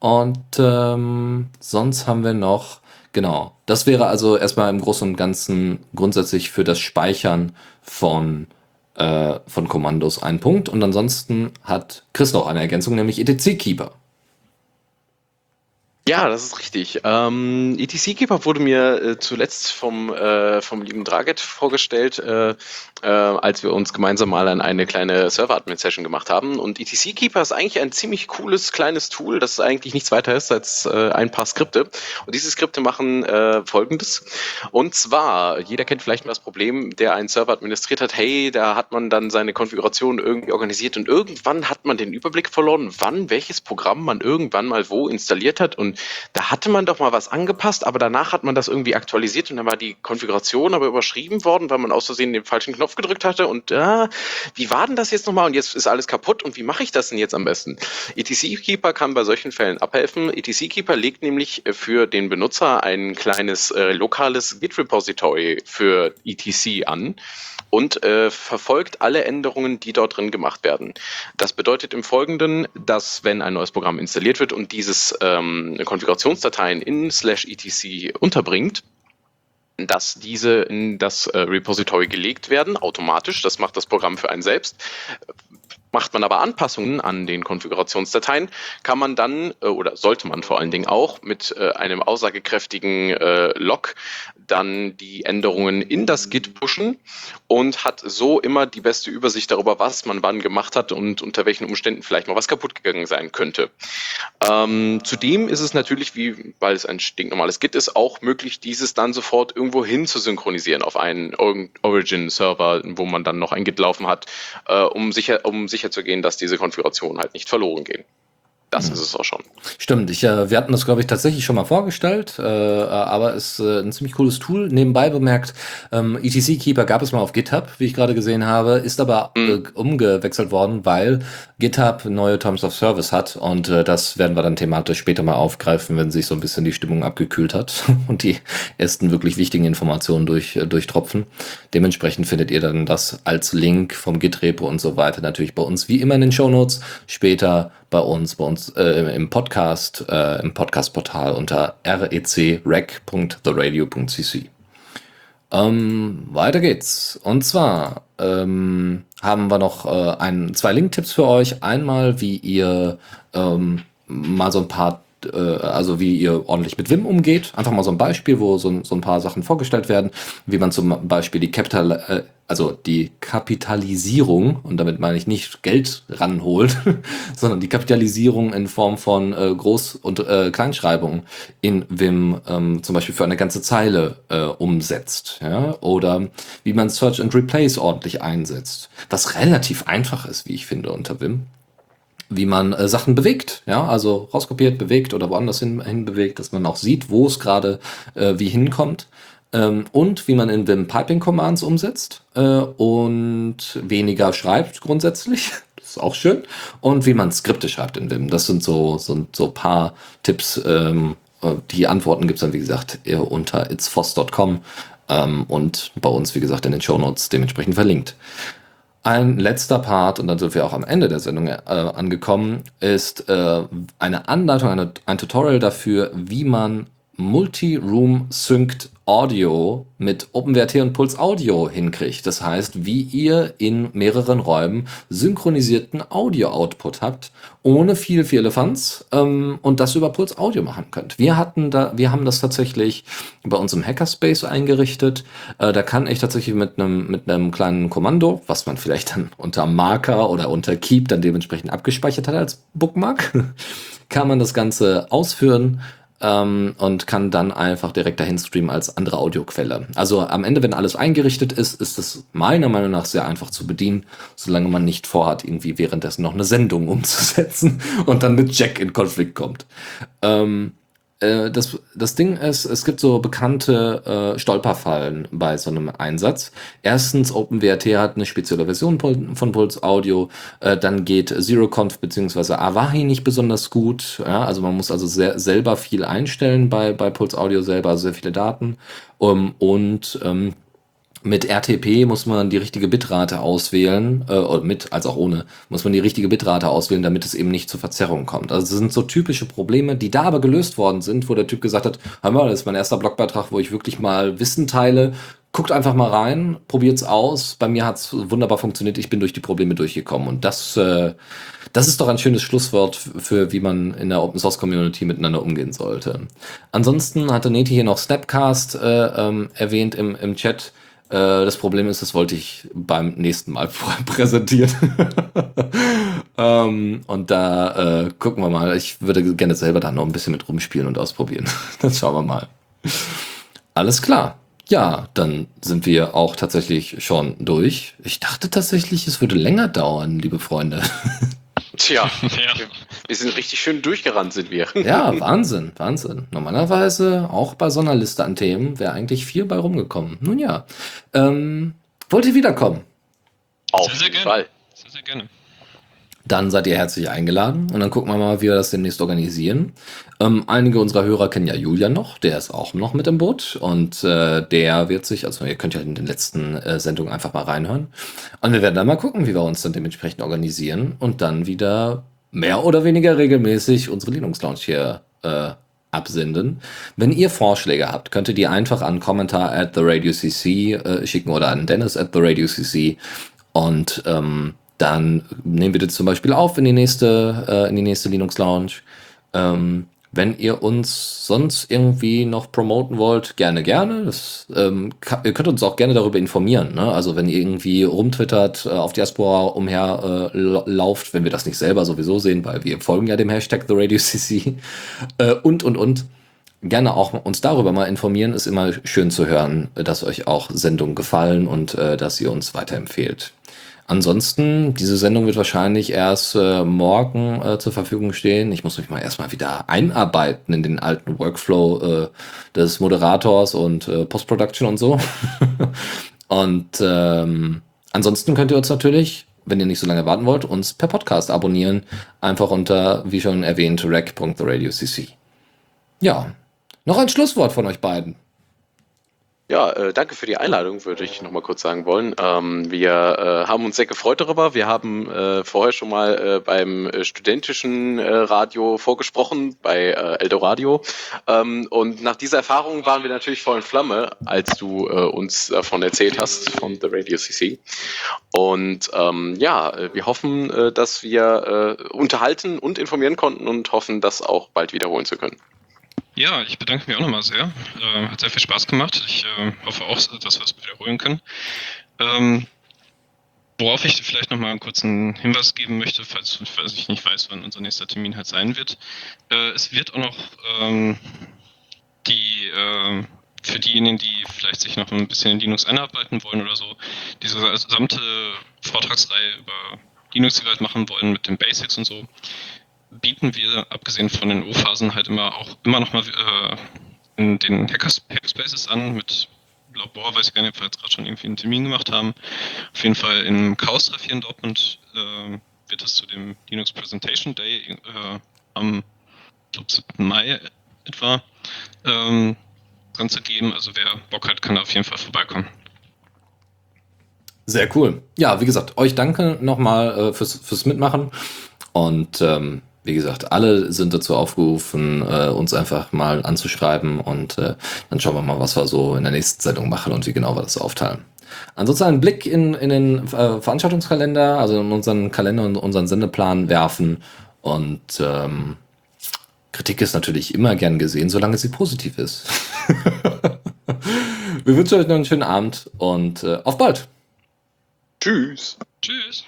Speaker 2: Und ähm, sonst haben wir noch, genau, das wäre also erstmal im Großen und Ganzen grundsätzlich für das Speichern von, äh, von Kommandos ein Punkt. Und ansonsten hat Chris noch eine Ergänzung, nämlich etc Keeper.
Speaker 3: Ja, das ist richtig. Ähm, ETC Keeper wurde mir äh, zuletzt vom, äh, vom lieben Draget vorgestellt, äh, äh, als wir uns gemeinsam mal an eine kleine Server-Admin-Session gemacht haben. Und ETC Keeper ist eigentlich ein ziemlich cooles kleines Tool, das eigentlich nichts weiter ist als äh, ein paar Skripte. Und diese Skripte machen äh, folgendes. Und zwar, jeder kennt vielleicht mal das Problem, der einen Server administriert hat, hey, da hat man dann seine Konfiguration irgendwie organisiert und irgendwann hat man den Überblick verloren, wann welches Programm man irgendwann mal wo installiert hat und da hatte man doch mal was angepasst, aber danach hat man das irgendwie aktualisiert und dann war die Konfiguration aber überschrieben worden, weil man aus Versehen den falschen Knopf gedrückt hatte und äh, wie war denn das jetzt nochmal und jetzt ist alles kaputt und wie mache ich das denn jetzt am besten? ETC Keeper kann bei solchen Fällen abhelfen. ETC Keeper legt nämlich für den Benutzer ein kleines äh, lokales Git Repository für ETC an und äh, verfolgt alle Änderungen, die dort drin gemacht werden. Das bedeutet im Folgenden, dass wenn ein neues Programm installiert wird und dieses ähm, Konfigurationsdateien in slash etc unterbringt, dass diese in das äh, Repository gelegt werden, automatisch. Das macht das Programm für einen selbst. Macht man aber Anpassungen an den Konfigurationsdateien, kann man dann äh, oder sollte man vor allen Dingen auch mit äh, einem aussagekräftigen äh, Log dann die Änderungen in das Git pushen und hat so immer die beste Übersicht darüber, was man wann gemacht hat und unter welchen Umständen vielleicht mal was kaputt gegangen sein könnte. Ähm, zudem ist es natürlich, wie, weil es ein stinknormales Git ist, auch möglich, dieses dann sofort irgendwo hin zu synchronisieren auf einen Origin-Server, wo man dann noch ein Git laufen hat, äh, um sicher, um sicher sicherzugehen, dass diese Konfigurationen halt nicht verloren gehen. Das mhm. ist es auch schon.
Speaker 2: Stimmt, ich, äh, wir hatten das, glaube ich, tatsächlich schon mal vorgestellt, äh, aber ist äh, ein ziemlich cooles Tool. Nebenbei bemerkt, ähm, ETC Keeper gab es mal auf GitHub, wie ich gerade gesehen habe, ist aber mhm. äh, umgewechselt worden, weil GitHub neue Terms of Service hat und äh, das werden wir dann thematisch später mal aufgreifen, wenn sich so ein bisschen die Stimmung abgekühlt hat und die ersten wirklich wichtigen Informationen durch, äh, durchtropfen. Dementsprechend findet ihr dann das als Link vom Git-Repo und so weiter natürlich bei uns wie immer in den Show Notes. Später bei uns, bei uns äh, im Podcast, äh, im Podcast-Portal unter recrec.theradio.cc. Ähm, weiter geht's. Und zwar ähm, haben wir noch äh, ein, zwei Link-Tipps für euch. Einmal, wie ihr ähm, mal so ein paar also wie ihr ordentlich mit Wim umgeht. Einfach mal so ein Beispiel, wo so, so ein paar Sachen vorgestellt werden, wie man zum Beispiel die Capital, äh, also die Kapitalisierung, und damit meine ich nicht Geld ranholt, sondern die Kapitalisierung in Form von äh, Groß- und äh, Kleinschreibung in Vim ähm, zum Beispiel für eine ganze Zeile äh, umsetzt. Ja? Oder wie man Search and Replace ordentlich einsetzt. Was relativ einfach ist, wie ich finde, unter Vim wie man äh, Sachen bewegt, ja, also rauskopiert, bewegt oder woanders hin, hin bewegt, dass man auch sieht, wo es gerade äh, wie hinkommt. Ähm, und wie man in Vim Piping Commands umsetzt äh, und weniger schreibt grundsätzlich. Das ist auch schön. Und wie man Skripte schreibt in Vim. Das sind so, so, so paar Tipps. Ähm, äh, die Antworten gibt's dann, wie gesagt, unter itsfoss.com ähm, und bei uns, wie gesagt, in den Show Notes dementsprechend verlinkt. Ein letzter Part, und dann sind wir auch am Ende der Sendung äh, angekommen, ist äh, eine Anleitung, eine, ein Tutorial dafür, wie man Multi-Room Synced Audio mit OpenWrt und Puls Audio hinkriegt. Das heißt, wie ihr in mehreren Räumen synchronisierten Audio-Output habt, ohne viel, Elefanz ähm, und das über Puls Audio machen könnt. Wir hatten da, wir haben das tatsächlich bei uns im Hackerspace eingerichtet. Äh, da kann ich tatsächlich mit einem mit einem kleinen Kommando, was man vielleicht dann unter Marker oder unter Keep dann dementsprechend abgespeichert hat als Bookmark, kann man das Ganze ausführen ähm, und kann dann einfach direkt dahin streamen als andere Audioquelle. Also am Ende, wenn alles eingerichtet ist, ist es meiner Meinung nach sehr einfach zu bedienen, solange man nicht vorhat, irgendwie währenddessen noch eine Sendung umzusetzen und dann mit Jack in Konflikt kommt. Ähm, äh, das, das Ding ist, es gibt so bekannte äh, Stolperfallen bei so einem Einsatz. Erstens, OpenWrt hat eine spezielle Version von Pulse Audio. Äh, dann geht ZeroConf bzw. Avahi nicht besonders gut. Ja, also man muss also sehr, selber viel einstellen bei, bei Pulse Audio selber, also sehr viele Daten. Um, und ähm, mit RTP muss man die richtige Bitrate auswählen, äh, mit als auch ohne, muss man die richtige Bitrate auswählen, damit es eben nicht zur Verzerrung kommt. Also das sind so typische Probleme, die da aber gelöst worden sind, wo der Typ gesagt hat, hör mal, das ist mein erster Blogbeitrag, wo ich wirklich mal Wissen teile, guckt einfach mal rein, probiert's aus. Bei mir hat's wunderbar funktioniert. Ich bin durch die Probleme durchgekommen. Und das, äh, das ist doch ein schönes Schlusswort für, wie man in der Open Source Community miteinander umgehen sollte. Ansonsten hatte Neti hier noch Snapcast äh, ähm, erwähnt im, im Chat. Äh, das Problem ist, das wollte ich beim nächsten Mal präsentieren. ähm, und da äh, gucken wir mal. Ich würde gerne selber da noch ein bisschen mit rumspielen und ausprobieren. das schauen wir mal. Alles klar. Ja, dann sind wir auch tatsächlich schon durch. Ich dachte tatsächlich, es würde länger dauern, liebe Freunde.
Speaker 3: Tja, ja. wir sind richtig schön durchgerannt, sind wir.
Speaker 2: Ja, Wahnsinn, Wahnsinn. Normalerweise auch bei so einer Liste an Themen wäre eigentlich viel bei rumgekommen. Nun ja, ähm, wollt ihr wiederkommen?
Speaker 3: Auf sehr, sehr jeden Fall. Sehr, sehr gerne
Speaker 2: dann seid ihr herzlich eingeladen und dann gucken wir mal, wie wir das demnächst organisieren. Ähm, einige unserer Hörer kennen ja Julian noch, der ist auch noch mit im Boot und äh, der wird sich, also ihr könnt ja in den letzten äh, Sendungen einfach mal reinhören und wir werden dann mal gucken, wie wir uns dann dementsprechend organisieren und dann wieder mehr oder weniger regelmäßig unsere Linux Lounge hier äh, absenden. Wenn ihr Vorschläge habt, könnt ihr die einfach an Kommentar at the Radio CC äh, schicken oder an Dennis at the Radio CC und ähm, dann nehmen wir das zum Beispiel auf in die nächste, äh, in die nächste Linux Lounge. Ähm, wenn ihr uns sonst irgendwie noch promoten wollt, gerne, gerne. Das, ähm, kann, ihr könnt uns auch gerne darüber informieren. Ne? Also wenn ihr irgendwie rumtwittert, äh, auf Diaspora umher äh, lauft, wenn wir das nicht selber sowieso sehen, weil wir folgen ja dem Hashtag TheRadioCC äh, und, und, und. Gerne auch uns darüber mal informieren. Ist immer schön zu hören, dass euch auch Sendungen gefallen und äh, dass ihr uns weiterempfehlt. Ansonsten, diese Sendung wird wahrscheinlich erst äh, morgen äh, zur Verfügung stehen. Ich muss mich mal erstmal wieder einarbeiten in den alten Workflow äh, des Moderators und äh, Post-Production und so. und ähm, ansonsten könnt ihr uns natürlich, wenn ihr nicht so lange warten wollt, uns per Podcast abonnieren. Einfach unter, wie schon erwähnt, rec.theradiocc. Ja, noch ein Schlusswort von euch beiden.
Speaker 3: Ja, äh, danke für die Einladung, würde ich nochmal kurz sagen wollen. Ähm, wir äh, haben uns sehr gefreut darüber. Wir haben äh, vorher schon mal äh, beim äh, studentischen äh, Radio vorgesprochen, bei Eldoradio. Ähm, und nach dieser Erfahrung waren wir natürlich voll in Flamme, als du uns davon erzählt hast, von The Radio CC. Und ähm, ja, wir hoffen, dass wir unterhalten und informieren konnten und hoffen, das auch bald wiederholen zu können.
Speaker 4: Ja, ich bedanke mich auch nochmal sehr. Äh, hat sehr viel Spaß gemacht. Ich äh, hoffe auch, dass wir es wiederholen können. Ähm, worauf ich vielleicht nochmal einen kurzen Hinweis geben möchte, falls, falls, ich nicht weiß, wann unser nächster Termin halt sein wird. Äh, es wird auch noch ähm, die äh, für diejenigen, die vielleicht sich noch ein bisschen in Linux einarbeiten wollen oder so, diese gesamte Vortragsreihe über Linux, die wir halt machen wollen mit den Basics und so, bieten wir, abgesehen von den O-Phasen, halt immer auch immer noch mal äh, in den Hackerspaces an mit Labor, weiß ich gar nicht, ob wir jetzt gerade schon irgendwie einen Termin gemacht haben. Auf jeden Fall im Chaos-Treff hier in Dortmund äh, wird es zu dem Linux Presentation Day äh, am glaub, 7. Mai etwa ähm, Ganze geben. Also wer Bock hat, kann da auf jeden Fall vorbeikommen.
Speaker 2: Sehr cool. Ja, wie gesagt, euch danke nochmal äh, fürs, fürs Mitmachen. Und ähm, wie gesagt, alle sind dazu aufgerufen, äh, uns einfach mal anzuschreiben und äh, dann schauen wir mal, was wir so in der nächsten Sendung machen und wie genau wir das aufteilen. Ansonsten einen Blick in, in den äh, Veranstaltungskalender, also in unseren Kalender und unseren Sendeplan werfen und ähm, Kritik ist natürlich immer gern gesehen, solange sie positiv ist. wir wünschen euch noch einen schönen Abend und äh, auf bald.
Speaker 3: Tschüss.
Speaker 4: Tschüss.